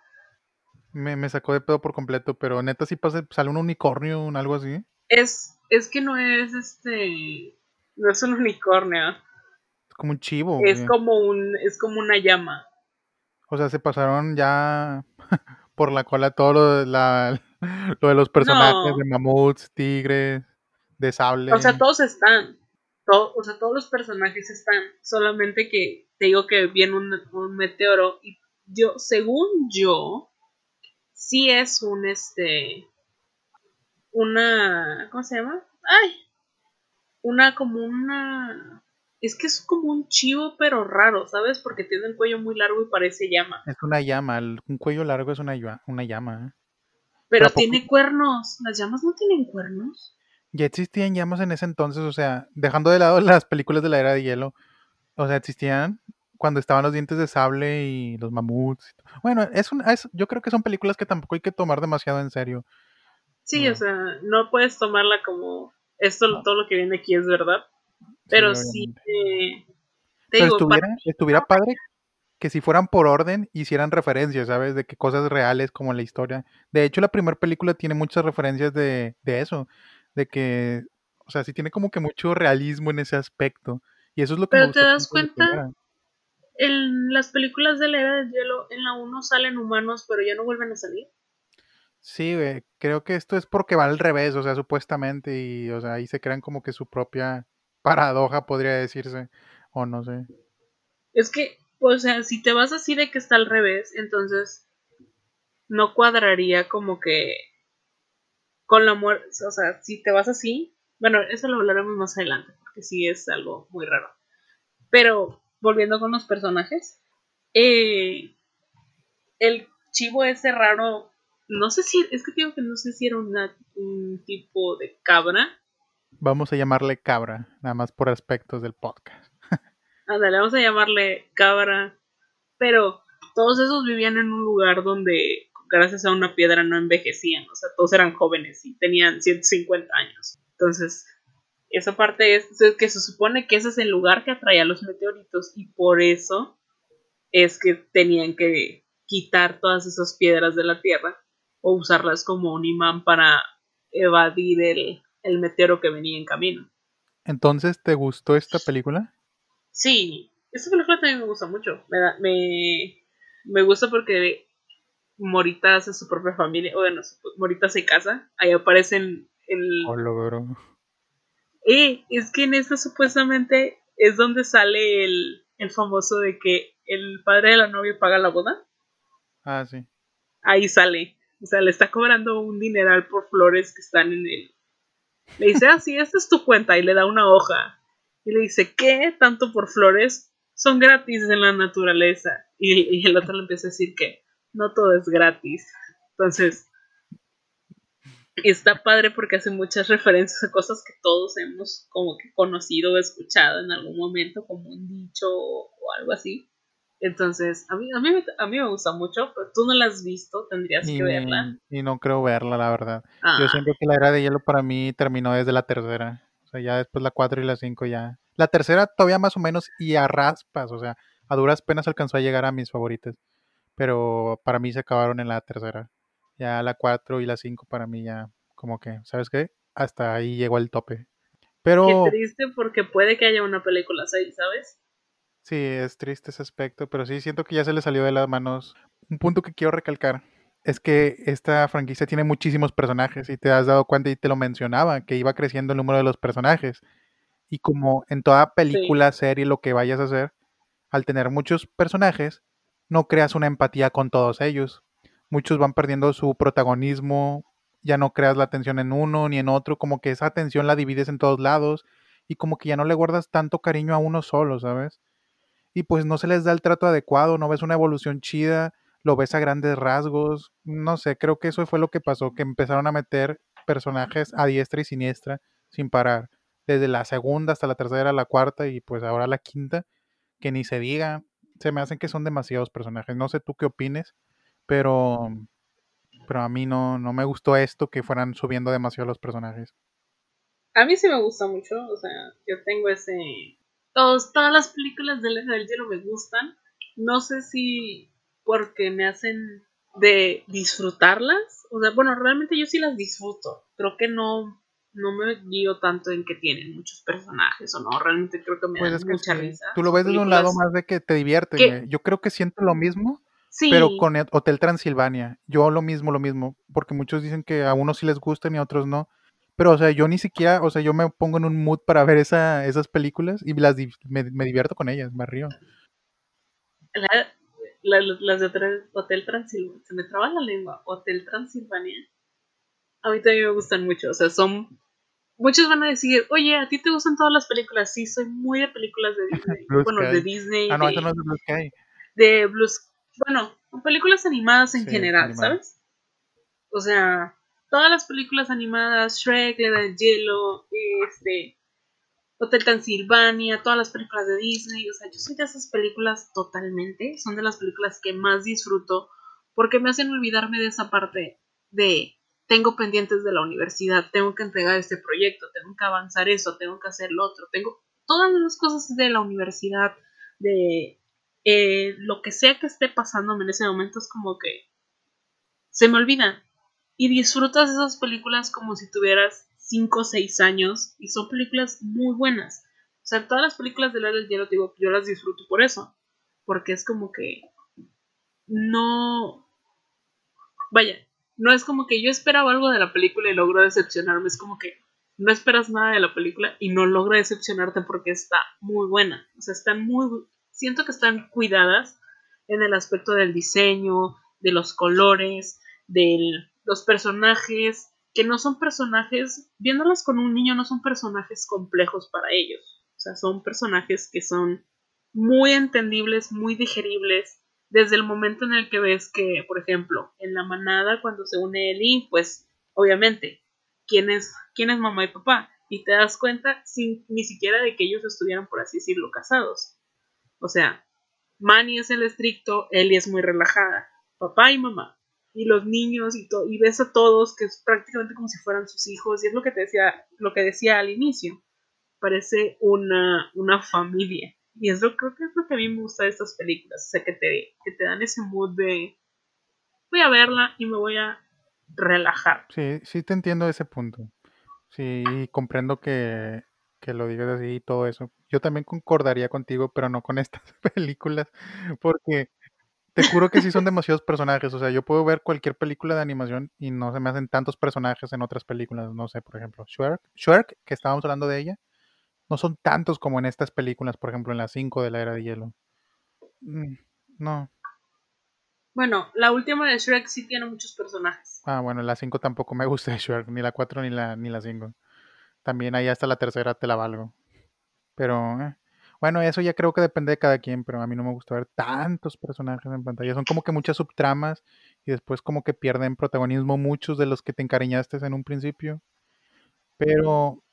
me, me sacó de pedo por completo, pero neta sí pasa, sale un unicornio, un algo así. Es, es que no es este. No es un unicornio. Es como un chivo. Es güey. como un. Es como una llama. O sea, se pasaron ya por la cola todo lo de, la, lo de los personajes No. de mamuts, tigres, de sable. O sea, todos están. To- o sea, todos los personajes están. Solamente que te digo que viene un, un meteoro. Y yo, según yo, sí es un este. Una. ¿Cómo se llama? ¡Ay! Una como una. Es que es como un chivo, pero raro, ¿sabes? Porque tiene el cuello muy largo y parece llama. Es una llama, el- un cuello largo es una, una llama. ¿eh? Pero tiene cuernos. ¿Las llamas no tienen cuernos? Ya existían llamas en ese entonces, o sea, dejando de lado las películas de la era de hielo, o sea, existían cuando estaban los dientes de sable y los mamuts. Bueno, es un, es- yo creo que son películas que tampoco hay que tomar demasiado en serio. Sí, o sea, no puedes tomarla como esto, todo lo que viene aquí es verdad. Pero sí, eh, te Pero digo, estuviera, para- estuviera padre que si fueran por orden hicieran referencias, ¿sabes? De que cosas reales como la historia. De hecho, la primera película tiene muchas referencias de, de eso, de que, o sea, sí tiene como que mucho realismo en ese aspecto. Y eso es lo que me Pero te das cuenta, en las películas de la era del hielo, en la 1 salen humanos, pero ya no vuelven a salir. Sí, güey, creo que esto es porque va al revés, o sea, supuestamente, y, o sea, ahí se crean como que su propia paradoja, podría decirse, o no sé. Es que, o sea, si te vas así de que está al revés, entonces no cuadraría como que con la muerte, o sea, si te vas así, bueno, eso lo hablaremos más adelante, porque sí es algo muy raro. Pero, volviendo con los personajes, eh, el chivo ese raro no sé si, es que digo que no sé si era un tipo de cabra. Vamos a llamarle cabra, nada más por aspectos del podcast. Ándale, vamos a llamarle cabra. Pero todos esos vivían en un lugar donde, gracias a una piedra, no envejecían. O sea, todos eran jóvenes y tenían 150 años. Entonces, esa parte es que se supone que ese es el lugar que atraía los meteoritos y por eso es que tenían que quitar todas esas piedras de la Tierra o usarlas como un imán para evadir el, el meteoro que venía en camino. Entonces, ¿te gustó esta película? Sí, esta película también me gusta mucho. Me, me, gusta porque Morita hace su propia familia. Bueno, Morita se casa. Ahí aparecen el. Oh, Eh, es que en esta supuestamente es donde sale el, el famoso de que el padre de la novia paga la boda. Ah, sí. Ahí sale. O sea, le está cobrando un dineral por flores que están en él. Le dice, ah, sí, esta es tu cuenta. Y le da una hoja. Y le dice, ¿qué? ¿Tanto por flores? Son gratis en la naturaleza. Y, el otro le empieza a decir que no todo es gratis. Entonces, está padre porque hace muchas referencias a cosas que todos hemos como que conocido o escuchado en algún momento, como un dicho o algo así. Entonces, a mí, a mí, a mí me gusta mucho, pero tú no la has visto, tendrías que verla. Y no creo verla, la verdad. Yo ah. siento que la era de hielo para mí terminó desde la tercera. O sea, ya después la 4 y la 5 ya. La tercera todavía más o menos y a raspas, o sea, a duras penas alcanzó a llegar a mis favoritas. Pero para mí se acabaron en la tercera. Ya la 4 y la 5 para mí ya como que, ¿sabes qué? Hasta ahí llegó el tope. Pero... Qué triste porque puede que haya una película 6, ¿sabes? Sí, es triste ese aspecto, pero sí siento que ya se le salió de las manos. Un punto que quiero recalcar es que esta franquicia tiene muchísimos personajes y te has dado cuenta y te lo mencionaba, que iba creciendo el número de los personajes. Y como en toda película, serie, lo que vayas a hacer, al tener muchos personajes, no creas una empatía con todos ellos. Muchos van perdiendo su protagonismo, ya no creas la atención en uno ni en otro, como que esa atención la divides en todos lados y como que ya no le guardas tanto cariño a uno solo, ¿sabes? Y pues no se les da el trato adecuado, no ves una evolución chida, lo ves a grandes rasgos, no sé, creo que eso fue lo que pasó, que empezaron a meter personajes a diestra y siniestra sin parar, desde la segunda hasta la tercera, la cuarta y pues ahora la quinta, que ni se diga, se me hacen que son demasiados personajes, no sé tú qué opines, pero pero a mí no, no me gustó esto que fueran subiendo demasiado los personajes. A mí sí me gusta mucho, o sea, yo tengo ese todas las películas de Leja del Hielo me gustan. No sé si porque me hacen de disfrutarlas. O sea, bueno, realmente yo sí las disfruto. Creo que no, no me guío tanto en que tienen muchos personajes o no. Realmente creo que me pues dan mucha risa. Tú lo ves de un lado más de que te divierte. Yo creo que siento lo mismo. Pero con Hotel Transilvania, yo lo mismo, lo mismo, porque muchos dicen que a unos sí les gustan y a otros no. Pero, o sea, yo ni siquiera, o sea, yo me pongo en un mood para ver esa, esas películas y las me, divierto con ellas, me río. las de Hotel Transilvania, se me traba la lengua, Hotel Transilvania, a mí también me gustan mucho, o sea, son... Muchos van a decir, oye, ¿a ti te gustan todas las películas? Sí, soy muy de películas de Disney. bueno, de Disney. Ah, no, eso no es de Blue Sky. De Blues... Bueno, películas animadas en general, ¿sabes? O sea, todas las películas animadas, Shrek, La del Hielo, este, Hotel Transilvania, todas las películas de Disney, o sea, yo soy de esas películas totalmente, son de las películas que más disfruto porque me hacen olvidarme de esa parte de tengo pendientes de la universidad, tengo que entregar este proyecto, tengo que avanzar eso, tengo que hacer lo otro, tengo todas las cosas de la universidad, de eh, lo que sea que esté pasándome en ese momento es como que se me olvida y disfrutas esas películas como si tuvieras 5 o 6 años y son películas muy buenas. O sea, todas las películas de la del hielo, digo, yo las disfruto por eso, porque es como que no... Vaya, no es como que yo esperaba algo de la película y logro decepcionarme, es como que no esperas nada de la película y no logra decepcionarte porque está muy buena. O sea, están muy... Siento que están cuidadas en el aspecto del diseño, de los colores, del los personajes que no son personajes, viéndolos con un niño no son personajes complejos para ellos. O sea, son personajes que son muy entendibles, muy digeribles, desde el momento en el que ves que, por ejemplo, en la manada, cuando se une Eli, pues obviamente, ¿quién es, quién es mamá y papá? Y te das cuenta sin ni siquiera de que ellos estuvieran, por así decirlo, casados. O sea, Manny es el estricto, Eli es muy relajada, papá y mamá. Y los niños y, todo y ves a todos que es prácticamente como si fueran sus hijos. Y es lo que te decía, lo que decía al inicio. Parece una, una familia. Y eso creo que es lo que a mí me gusta de estas películas. O sea, que te, que te dan ese mood de voy a verla y me voy a relajar. Sí, sí te entiendo ese punto. Sí, comprendo que, que lo digas así y todo eso. Yo también concordaría contigo, pero no con estas películas, porque te juro que sí son demasiados personajes. O sea, yo puedo ver cualquier película de animación y no se me hacen tantos personajes en otras películas. No sé, por ejemplo, Shrek, Shrek que estábamos hablando de ella, no son tantos como en estas películas, por ejemplo, en las 5 de la Era de Hielo. Mm, no. Bueno, la última de Shrek sí tiene muchos personajes. Ah, bueno, la 5 tampoco me gusta de Shrek, ni la 4 ni la, ni la 5. También ahí hasta la tercera te la valgo. Pero, eh, bueno, eso ya creo que depende de cada quien, pero a mí no me gusta ver tantos personajes en pantalla. Son como que muchas subtramas y después como que pierden protagonismo muchos de los que te encariñaste en un principio. Pero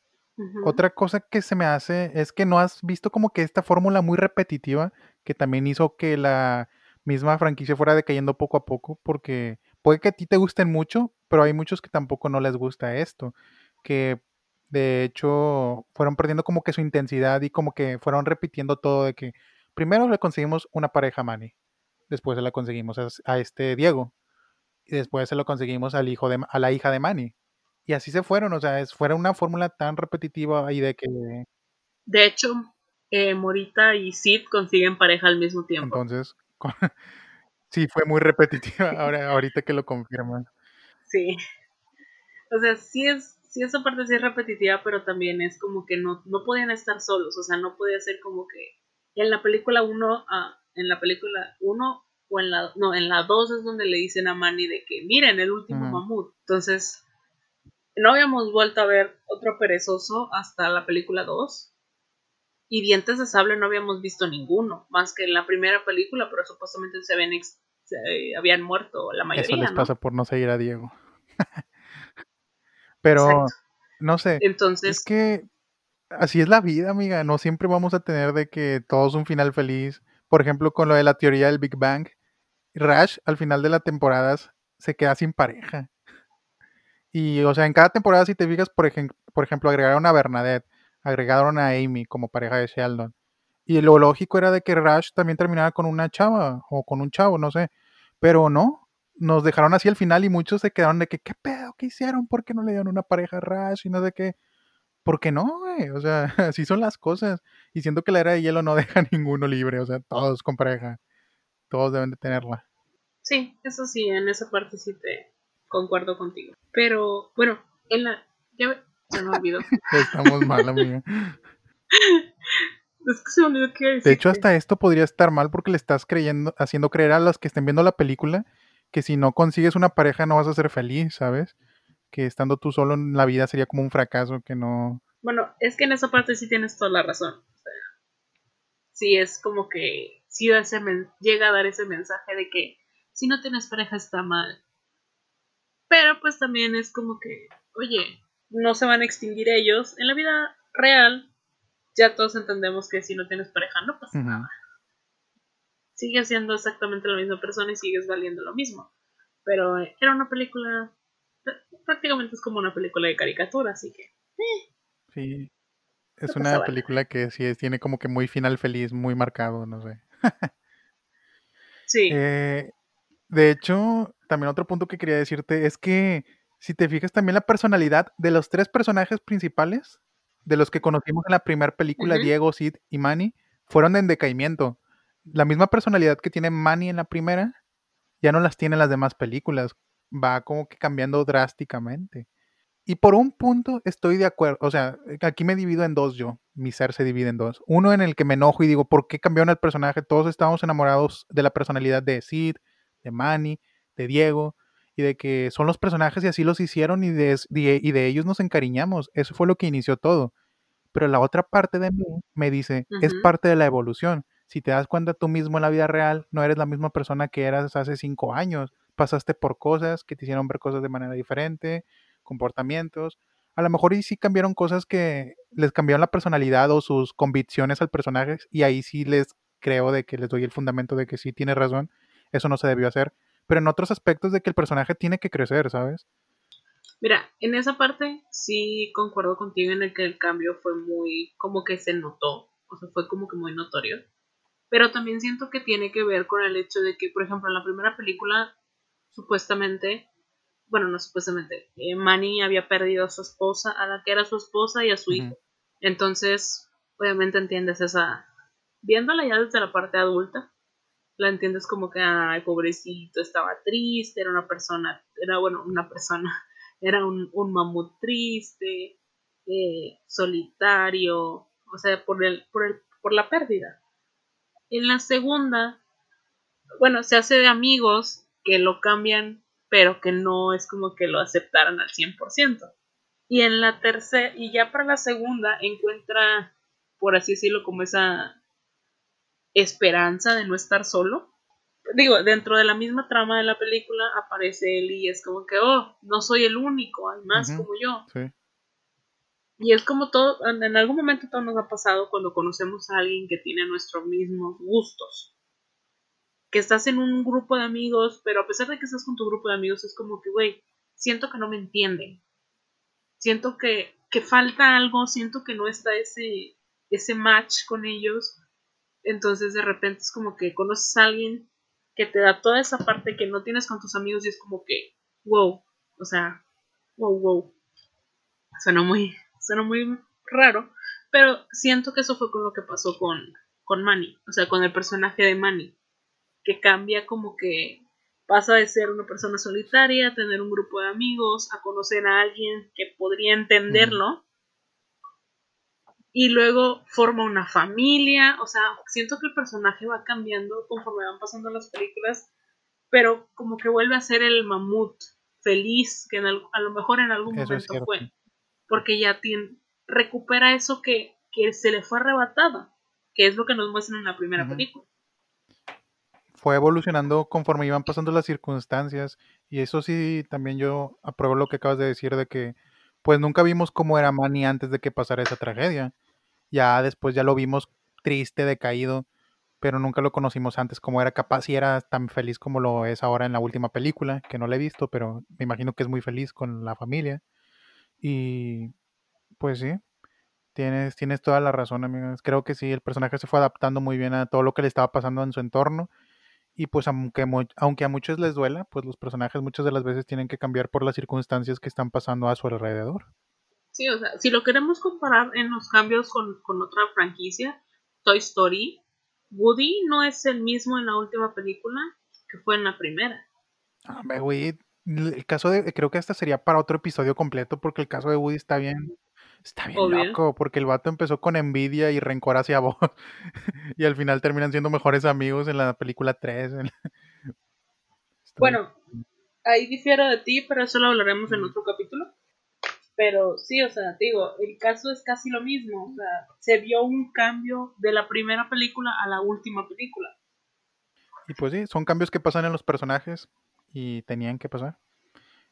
otra cosa que se me hace es que no has visto como que esta fórmula muy repetitiva que también hizo que la misma franquicia fuera decayendo poco a poco, porque puede que a ti te gusten mucho, pero hay muchos que tampoco no les gusta esto, que de hecho fueron perdiendo como que su intensidad y como que fueron repitiendo todo de que primero le conseguimos una pareja a Manny, después se la conseguimos a, este Diego, y después se lo conseguimos al hijo de, a la hija de Manny. Y así se fueron, o sea, es, fuera una fórmula tan repetitiva y de que... De hecho, eh, Morita y Sid consiguen pareja al mismo tiempo. Entonces, sí, fue muy repetitiva ahora, ahorita que lo confirman. Sí. O sea, sí es, sí esa parte sí es repetitiva, pero también es como que no, no podían estar solos, o sea, no podía ser como que en la película 1, ah, en la película 1 o en la, no, en la 2 es donde le dicen a Manny de que, miren, el último mamut. Entonces, no habíamos vuelto a ver otro perezoso hasta la película 2. Y Dientes de Sable no habíamos visto ninguno, más que en la primera película, pero supuestamente se habían, habían muerto la mayoría. Eso les pasa por no seguir a Diego. pero, no sé. Entonces. Es que así es la vida, amiga. No siempre vamos a tener de que todos un final feliz. Por ejemplo, con lo de la teoría del Big Bang. Rash, al final de la temporada, se queda sin pareja. Y, o sea, en cada temporada, si te fijas, por, por ejemplo, agregaron a Bernadette, agregaron a Amy como pareja de Sheldon. Y lo lógico era de que Rash también terminara con una chava o con un chavo, no sé. Pero no, nos dejaron así al final y muchos se quedaron de que, ¿qué pedo? ¿Qué hicieron? ¿Por qué no le dieron una pareja a Rash y no sé qué? ¿Por qué no, güey? O sea, así son las cosas. Y siento que la era de hielo no deja ninguno libre, o sea, todos con pareja. Todos deben de tenerla. Sí, eso sí, en esa parte sí te, concuerdo contigo. Pero bueno, en la. Ya, me olvidó. Estamos mal, amiga. Es que se me olvidó que De hecho, hasta esto podría estar mal porque le estás creyendo, haciendo creer a los que estén viendo la película que si no consigues una pareja no vas a ser feliz, ¿sabes? Que estando tú solo en la vida sería como un fracaso que no. Bueno, es que en esa parte sí tienes toda la razón. O sea, sí es como que sí ese llega a dar ese mensaje de que si no tienes pareja está mal. Pero pues también es como que, oye, no se van a extinguir ellos. En la vida real, ya todos entendemos que si no tienes pareja no pasa nada. Sigues siendo exactamente la misma persona y sigues valiendo lo mismo. Pero eh, era una película, prácticamente es como una película de caricatura, así que... Eh. sí, es una película que sí tiene como que muy final feliz, muy marcado, no sé. sí. Eh, de hecho, también otro punto que quería decirte es que si te fijas también la personalidad de los tres personajes principales, de los que conocimos en la primera película, Diego, Sid y Manny, fueron en decaimiento. La misma personalidad que tiene Manny en la primera, ya no las tiene en las demás películas. Va como que cambiando drásticamente. Y por un punto estoy de acuerdo, o sea, aquí me divido en dos yo, mi ser se divide en dos. Uno en el que me enojo y digo, ¿por qué cambiaron el personaje? Todos estábamos enamorados de la personalidad de Sid, de Manny, de Diego, y de que son los personajes y así los hicieron y de, y de ellos nos encariñamos. Eso fue lo que inició todo. Pero la otra parte de mí me dice, es parte de la evolución. Si te das cuenta tú mismo en la vida real, no eres la misma persona que eras hace cinco años. Pasaste por cosas que te hicieron ver cosas de manera diferente, comportamientos. A lo mejor y sí cambiaron cosas que les cambiaron la personalidad o sus convicciones al personaje y ahí sí les creo de que les doy el fundamento de que sí tiene razón, eso no se debió hacer. Pero en otros aspectos de que el personaje tiene que crecer, ¿sabes? Mira, en esa parte sí concuerdo contigo en el que el cambio fue muy, como que se notó, o sea, fue como que muy notorio. Pero también siento que tiene que ver con el hecho de que, por ejemplo, en la primera película, supuestamente, bueno, no supuestamente, eh, Manny había perdido a su esposa, a la que era su esposa y a su hijo. Entonces, obviamente entiendes esa, viéndola ya desde la parte adulta, la entiendes como que, ay, pobrecito, estaba triste, era una persona, era, bueno, una persona, era un, un mamut triste, eh, solitario, o sea, por, el, por, el, por la pérdida. En la segunda, bueno, se hace de amigos que lo cambian, pero que no es como que lo aceptaran al 100%. Y en la tercera, y ya para la segunda, encuentra, por así decirlo, como esa esperanza de no estar solo digo, dentro de la misma trama de la película aparece él y es como que, oh, no soy el único, hay más como yo. Y es como todo, en algún momento todo nos ha pasado cuando conocemos a alguien que tiene nuestros mismos gustos. Que estás en un grupo de amigos, pero a pesar de que estás con tu grupo de amigos, es como que, güey, siento que no me entienden. Siento que, que falta algo, siento que no está ese, ese match con ellos. Entonces de repente es como que conoces a alguien que te da toda esa parte que no tienes con tus amigos y es como que, wow, o sea, wow, wow. Suena muy, suena muy raro, pero siento que eso fue con lo que pasó con, con Manny, o sea, con el personaje de Manny, que cambia como que pasa de ser una persona solitaria a tener un grupo de amigos, a conocer a alguien que podría entenderlo y luego forma una familia, o sea, siento que el personaje va cambiando conforme van pasando las películas, pero como que vuelve a ser el mamut feliz que a lo mejor en algún momento fue, porque ya tiene, recupera eso que, que, se le fue arrebatado, que es lo que nos muestran en la primera película. Fue evolucionando conforme iban pasando las circunstancias y eso sí, también yo apruebo lo que acabas de decir de que pues nunca vimos cómo era Manny antes de que pasara esa tragedia. Ya después ya lo vimos triste, decaído, pero nunca lo conocimos antes como era capaz y era tan feliz como lo es ahora en la última película, que no la he visto, pero me imagino que es muy feliz con la familia. Y pues sí, tienes, tienes toda la razón, amigos. Creo que sí, el personaje se fue adaptando muy bien a todo lo que le estaba pasando en su entorno. Y pues aunque, aunque a muchos les duela, pues los personajes muchas de las veces tienen que cambiar por las circunstancias que están pasando a su alrededor. Sí, o sea, si lo queremos comparar en los cambios con, otra franquicia, Toy Story, Woody no es el mismo en la última película que fue en la primera. Ah, güey, el caso de, creo que esta sería para otro episodio completo porque el caso de Woody está bien, está bien loco, porque el vato empezó con envidia y rencor hacia vos y al final terminan siendo mejores amigos en la película 3. bueno, ahí difiero de ti, pero eso lo hablaremos en otro capítulo. Pero sí, o sea, digo, el caso es casi lo mismo. O sea, se vio un cambio de la primera película a la última película. Y pues sí, son cambios que pasan en los personajes y tenían que pasar.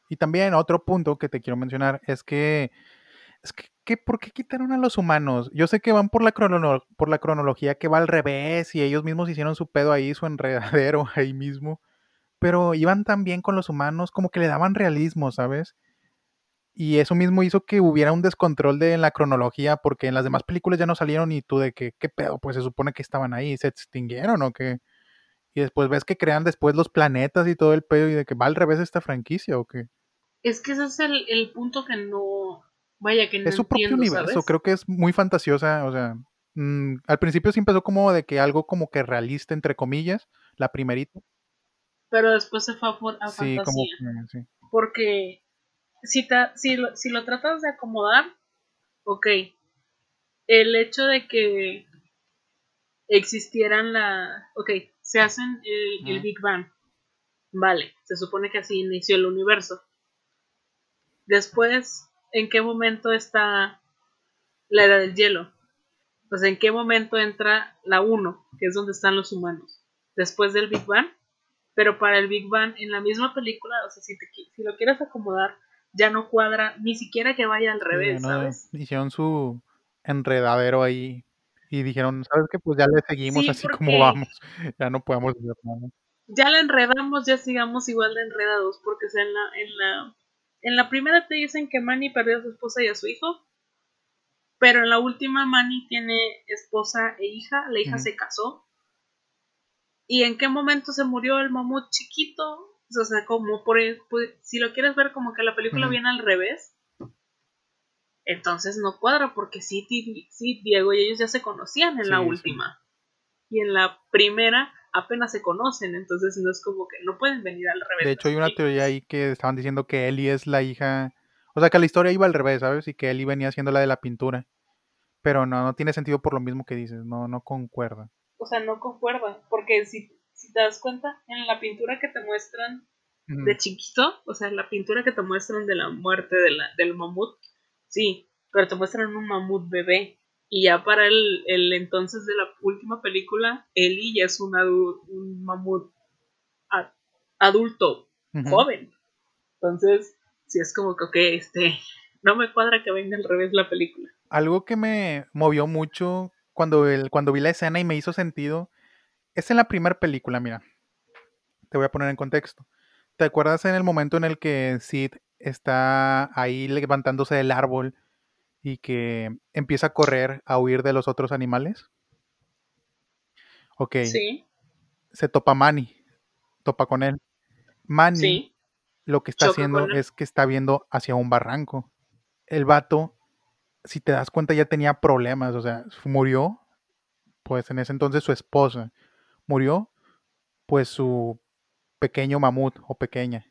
Y también otro punto que te quiero mencionar es que es que, ¿por qué quitaron a los humanos? Yo sé que van por la, por la cronología que va al revés y ellos mismos hicieron su pedo ahí, su enredadero ahí mismo, pero iban tan bien con los humanos como que le daban realismo, ¿sabes? Y eso mismo hizo que hubiera un descontrol de la cronología, porque en las demás películas ya no salieron y tú de que, ¿qué pedo? Pues se supone que estaban ahí, se extinguieron o qué. Y después ves que crean después los planetas y todo el pedo y de que va al revés esta franquicia o qué. Es que ese es el, punto que no. Vaya, que no. Es su propio universo, creo que es muy fantasiosa, o sea. Mm, al principio sí empezó como de que algo como que realista, entre comillas, la primerita. Pero después se fue a, sí, Como sí. Porque si, si, lo, si lo tratas de acomodar, ok. El hecho de que existieran la... Ok, se hacen el, Big Bang. Vale, se supone que así inició el universo. Después, ¿en qué momento está la era del hielo? pues en qué momento entra la 1, que es donde están los humanos, después del Big Bang, pero para el Big Bang en la misma película, o sea, si, te, si lo quieres acomodar, ya no cuadra, ni siquiera que vaya al revés, ¿sabes? Hicieron su enredadero ahí y dijeron, ¿sabes qué? Pues ya le seguimos así como vamos, ya no podemos. Ya la enredamos, ya sigamos igual de enredados, porque sea, en la, en la, en la primera te dicen que Manny perdió a su esposa y a su hijo, pero en la última Manny tiene esposa e hija, la hija se casó. ¿Y en qué momento se murió el mamut chiquito? O sea, como por, pues, si lo quieres ver como que la película viene al revés, entonces no cuadra porque sí, sí, Diego y ellos ya se conocían en la última. Y en la primera apenas se conocen, entonces no es como que no pueden venir al revés. De hecho, hay una teoría ahí que estaban diciendo que Ellie es la hija o sea, que la historia iba al revés, ¿sabes? Y que Ellie venía haciendo la de la pintura. Pero no, no tiene sentido por lo mismo que dices, no, no concuerda. O sea, no concuerda, porque si, si te das cuenta, en la pintura que te muestran de chiquito, o sea, la pintura que te muestran de la muerte de la, del mamut, sí, pero te muestran un mamut bebé. Y ya para el, el entonces de la última película, Ellie ya es un, un mamut adulto, joven. Entonces, si es como que, ok, este, no me cuadra que venga al revés la película. Algo que me movió mucho cuando, el, cuando vi la escena y me hizo sentido es en la primera película, mira. Te voy a poner en contexto. ¿Te acuerdas en el momento en el que Sid está ahí levantándose del árbol y que empieza a correr, a huir de los otros animales? Ok. Sí. Se topa Manny. Topa con él. Manny sí lo que está haciendo es que está viendo hacia un barranco. El vato, si te das cuenta, ya tenía problemas, o sea, murió, pues en ese entonces su esposa, murió, pues su pequeño mamut o pequeña.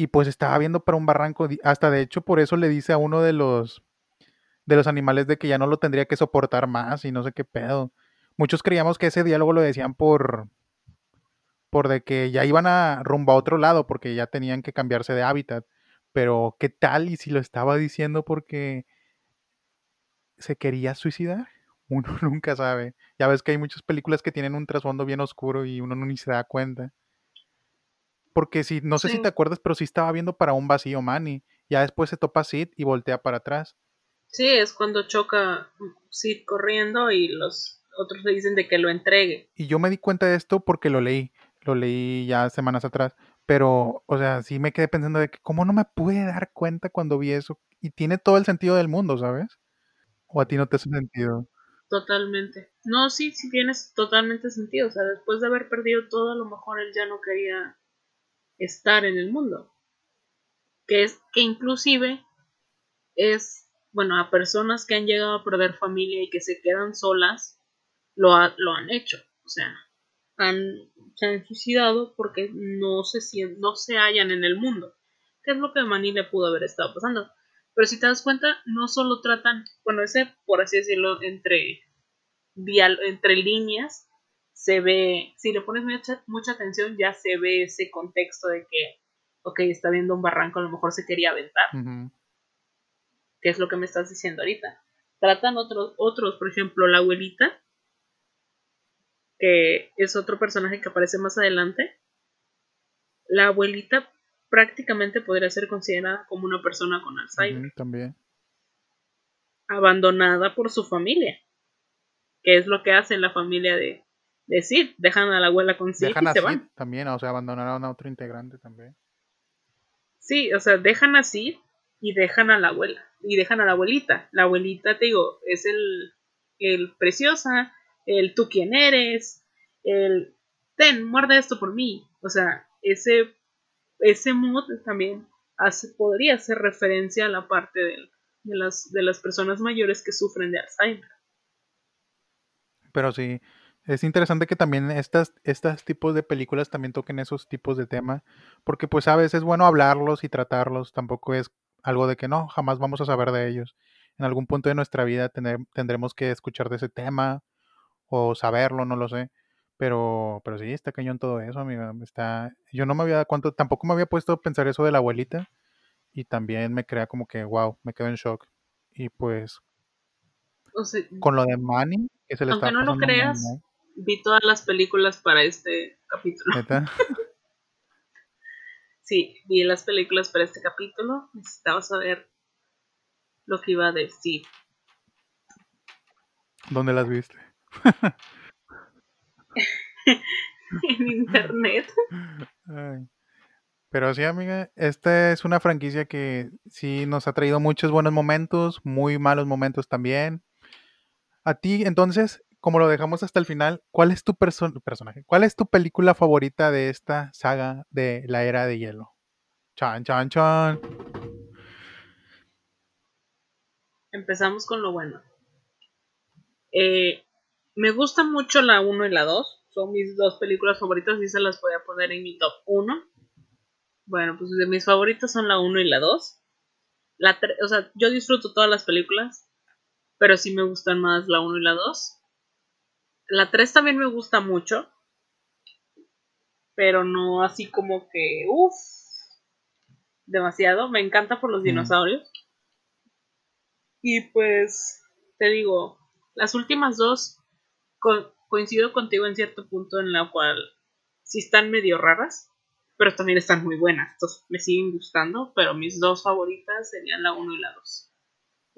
Y pues estaba viendo para un barranco, hasta de hecho por eso le dice a uno de los de los animales de que ya no lo tendría que soportar más y no sé qué pedo. Muchos creíamos que ese diálogo lo decían por por de que ya iban a rumbo a otro lado porque ya tenían que cambiarse de hábitat. Pero, ¿qué tal y si lo estaba diciendo porque se quería suicidar? Uno nunca sabe. Ya ves que hay muchas películas que tienen un trasfondo bien oscuro y uno ni se da cuenta. Porque si, no sé si te acuerdas, pero sí estaba viendo para un vacío Manny. Ya después se topa Sid y voltea para atrás. Sí, es cuando choca Sid corriendo y los otros le dicen de que lo entregue. Y yo me di cuenta de esto porque lo leí lo leí ya semanas atrás, pero, o sea, sí me quedé pensando de que cómo no me pude dar cuenta cuando vi eso. Y tiene todo el sentido del mundo, ¿sabes? ¿O a ti no te hace sentido? Totalmente. No, sí, sí tienes totalmente sentido. O sea, después de haber perdido todo, a lo mejor él ya no quería estar en el mundo. Que es que inclusive es, bueno, a personas que han llegado a perder familia y que se quedan solas, lo, lo han hecho. O sea, han, se han suicidado porque no se, no se hallan en el mundo, que es lo que Manny le pudo haber estado pasando. Pero si te das cuenta, no solo tratan, bueno, ese, por así decirlo, entre, entre líneas, se ve, si le pones mucha, mucha atención, ya se ve ese contexto de que, ok, está viendo un barranco, a lo mejor se quería aventar. Que es lo que me estás diciendo ahorita. Tratan otros, otros, por ejemplo, la abuelita, que es otro personaje que aparece más adelante, la abuelita prácticamente podría ser considerada como una persona con Alzheimer. también. Abandonada por su familia. Que es lo que hace la familia de, decir Dejan a la abuela con Sid y se van. También, o sea, abandonaron a otro integrante también. Sí, o sea, dejan así y dejan a la abuela. Y dejan a la abuelita. La abuelita, te digo, es el, el preciosa, el tú quién eres, el ten, muerde esto por mí. O sea, ese, ese mood también hace, podría hacer referencia a la parte de, de, las, de las personas mayores que sufren de Alzheimer. Pero sí, es interesante que también estas, estos tipos de películas también toquen esos tipos de temas, porque pues a veces es bueno hablarlos y tratarlos, tampoco es algo de que no, jamás vamos a saber de ellos. En algún punto de nuestra vida tendremos que escuchar de ese tema o saberlo, no lo sé. Pero, pero sí, está cañón todo eso, amiga. Está, yo no me había cuánto, tampoco me había puesto a pensar eso de la abuelita. Y también me crea como que, wow, me quedo en shock. Y pues. O sea, Con lo de Manny, que se le aunque está no lo creas, mal, vi todas las películas para este capítulo. ¿neta? Sí, vi las películas para este capítulo. Necesitaba saber lo que iba a decir. ¿Dónde las viste? en internet. Ay. Pero sí, amiga, esta es una franquicia que sí nos ha traído muchos buenos momentos, muy malos momentos también. A ti, entonces, como lo dejamos hasta el final, ¿cuál es tu perso- personaje? ¿Cuál es tu película favorita de esta saga de la era de hielo? Chan, chan, chan. Empezamos con lo bueno. Eh, me gusta mucho la 1 y la 2. Son mis dos películas favoritas y se las voy a poner en mi top 1. Bueno, pues de mis favoritas son la 1 y la 2. La o sea, yo disfruto todas las películas, pero sí me gustan más la 1 y la 2. La 3 también me gusta mucho, pero no así como que, uff, demasiado. Me encanta por los Mm. dinosaurios. Y pues, te digo, las últimas dos co- coincido contigo en cierto punto en la cual sí están medio raras, pero también están muy buenas. Entonces me siguen gustando, pero mis dos favoritas serían la 1 y la 2.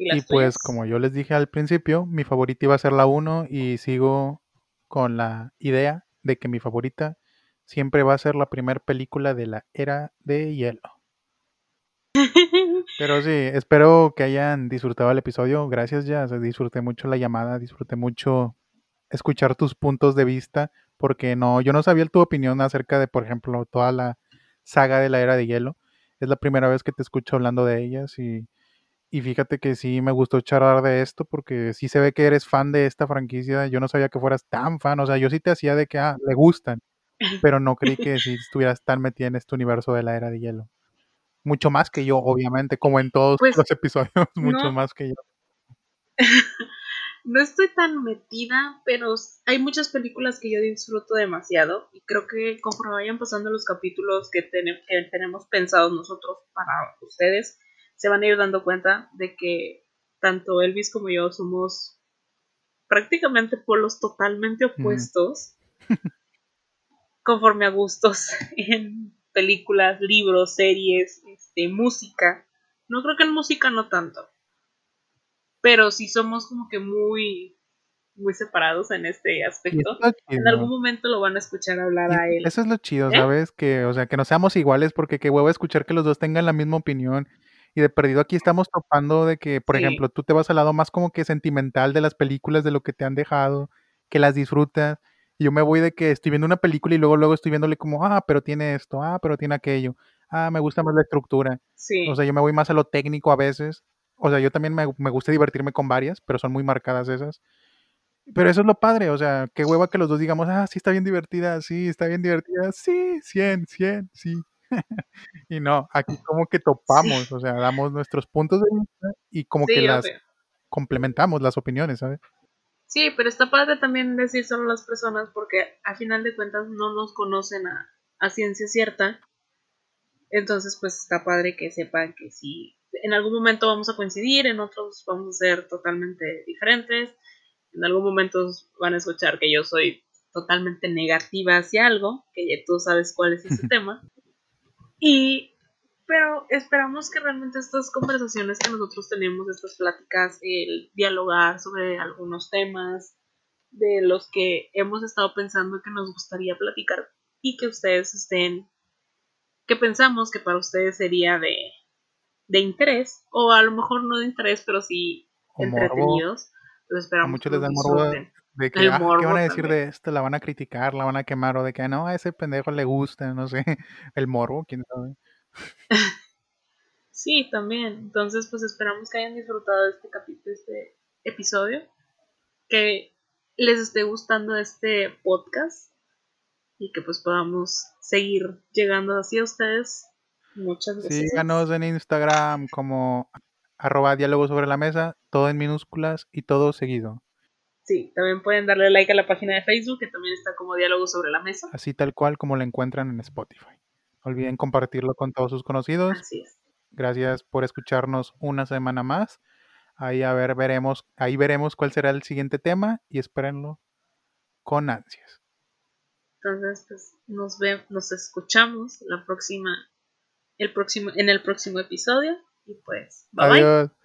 ¿Y las Y pues, como yo les dije al principio, mi favorita iba a ser la 1 y sigo con la idea de que mi favorita siempre va a ser la primera película de la era de hielo. Pero sí, espero que hayan disfrutado el episodio. Gracias, ya. disfruté mucho la llamada, disfruté mucho escuchar tus puntos de vista, porque no, yo no sabía tu opinión acerca de, por ejemplo, toda la saga de la era de hielo. Es la primera vez que te escucho hablando de ellas y, y fíjate que sí me gustó charlar de esto porque sí se ve que eres fan de esta franquicia. Yo no sabía que fueras tan fan, o sea, yo sí te hacía de que ah, le gustan, pero no creí que sí estuvieras tan metida en este universo de la era de hielo. Mucho más que yo, obviamente, como en todos Pues, los episodios, mucho más que yo. No estoy tan metida, pero hay muchas películas que yo disfruto demasiado y creo que conforme vayan pasando los capítulos que, tene- que tenemos pensados nosotros para ustedes, se van a ir dando cuenta de que tanto Elvis como yo somos prácticamente polos totalmente opuestos conforme a gustos en películas, libros, series, este, música. No creo que en música no tanto pero sí somos como que muy muy separados en este aspecto. es En algún momento lo van a escuchar hablar Y a él. eso es lo chido, ¿Eh? ¿sabes? Que, o sea, que no seamos iguales porque qué huevo escuchar que los dos tengan la misma opinión. Y de perdido aquí estamos topando de que, por Sí. ejemplo, tú te vas al lado más como que sentimental de las películas, de lo que te han dejado, que las disfrutas. Y yo me voy de que estoy viendo una película y luego luego estoy viéndole como, ah, pero tiene esto, ah, pero tiene aquello. Ah, me gusta más la estructura. Sí. O sea, yo me voy más a lo técnico a veces. O sea, yo también me, me gusta divertirme con varias, pero son muy marcadas esas. Pero eso es lo padre, o sea, qué hueva que los dos digamos, ah, sí está bien divertida, sí, está bien divertida, sí, 100, 100, sí. y no, aquí como que Sí. topamos, o sea, damos nuestros puntos de vista y como que las obvio. complementamos las opiniones, ¿sabes? Sí, pero está padre también decir solo las personas porque a final de cuentas no nos conocen a, a ciencia cierta. Entonces, pues está padre que sepan que si en algún momento vamos a coincidir, en otros vamos a ser totalmente diferentes. En algún momento van a escuchar que yo soy totalmente negativa hacia algo, que ya tú sabes cuál es ese tema. Y, pero esperamos que realmente estas conversaciones que nosotros tenemos, estas pláticas, el dialogar sobre algunos temas de los que hemos estado pensando que nos gustaría platicar y que ustedes estén, que pensamos que para ustedes sería de, de interés, o a lo mejor no de interés, pero sí O morbo, entretenidos. Entonces a esperamos muchos que les da morbo. De que, ah, ¿qué van a decir también. de esto? La van a criticar, la van a quemar, o de que, no, a ese pendejo le gusta, no sé, el morbo, quién sabe. Sí, también. Entonces, pues esperamos que hayan disfrutado de este capítulo, este episodio, que les esté gustando este podcast y que pues podamos seguir llegando así a ustedes. Muchas gracias. Síganos en Instagram como arroba diálogo sobre la mesa, todo en minúsculas y todo seguido. Sí, también pueden darle like a la página de Facebook, que también está como diálogo sobre la mesa. Así tal cual como la encuentran en Spotify. No olviden compartirlo con todos sus conocidos. Así es. Gracias por escucharnos una semana más. Ahí a ver, veremos, ahí veremos cuál será el siguiente tema y espérenlo con ansias. Entonces, pues nos vemos, nos escuchamos la próxima, el próximo, en el próximo episodio. Y pues, bye Adiós. bye.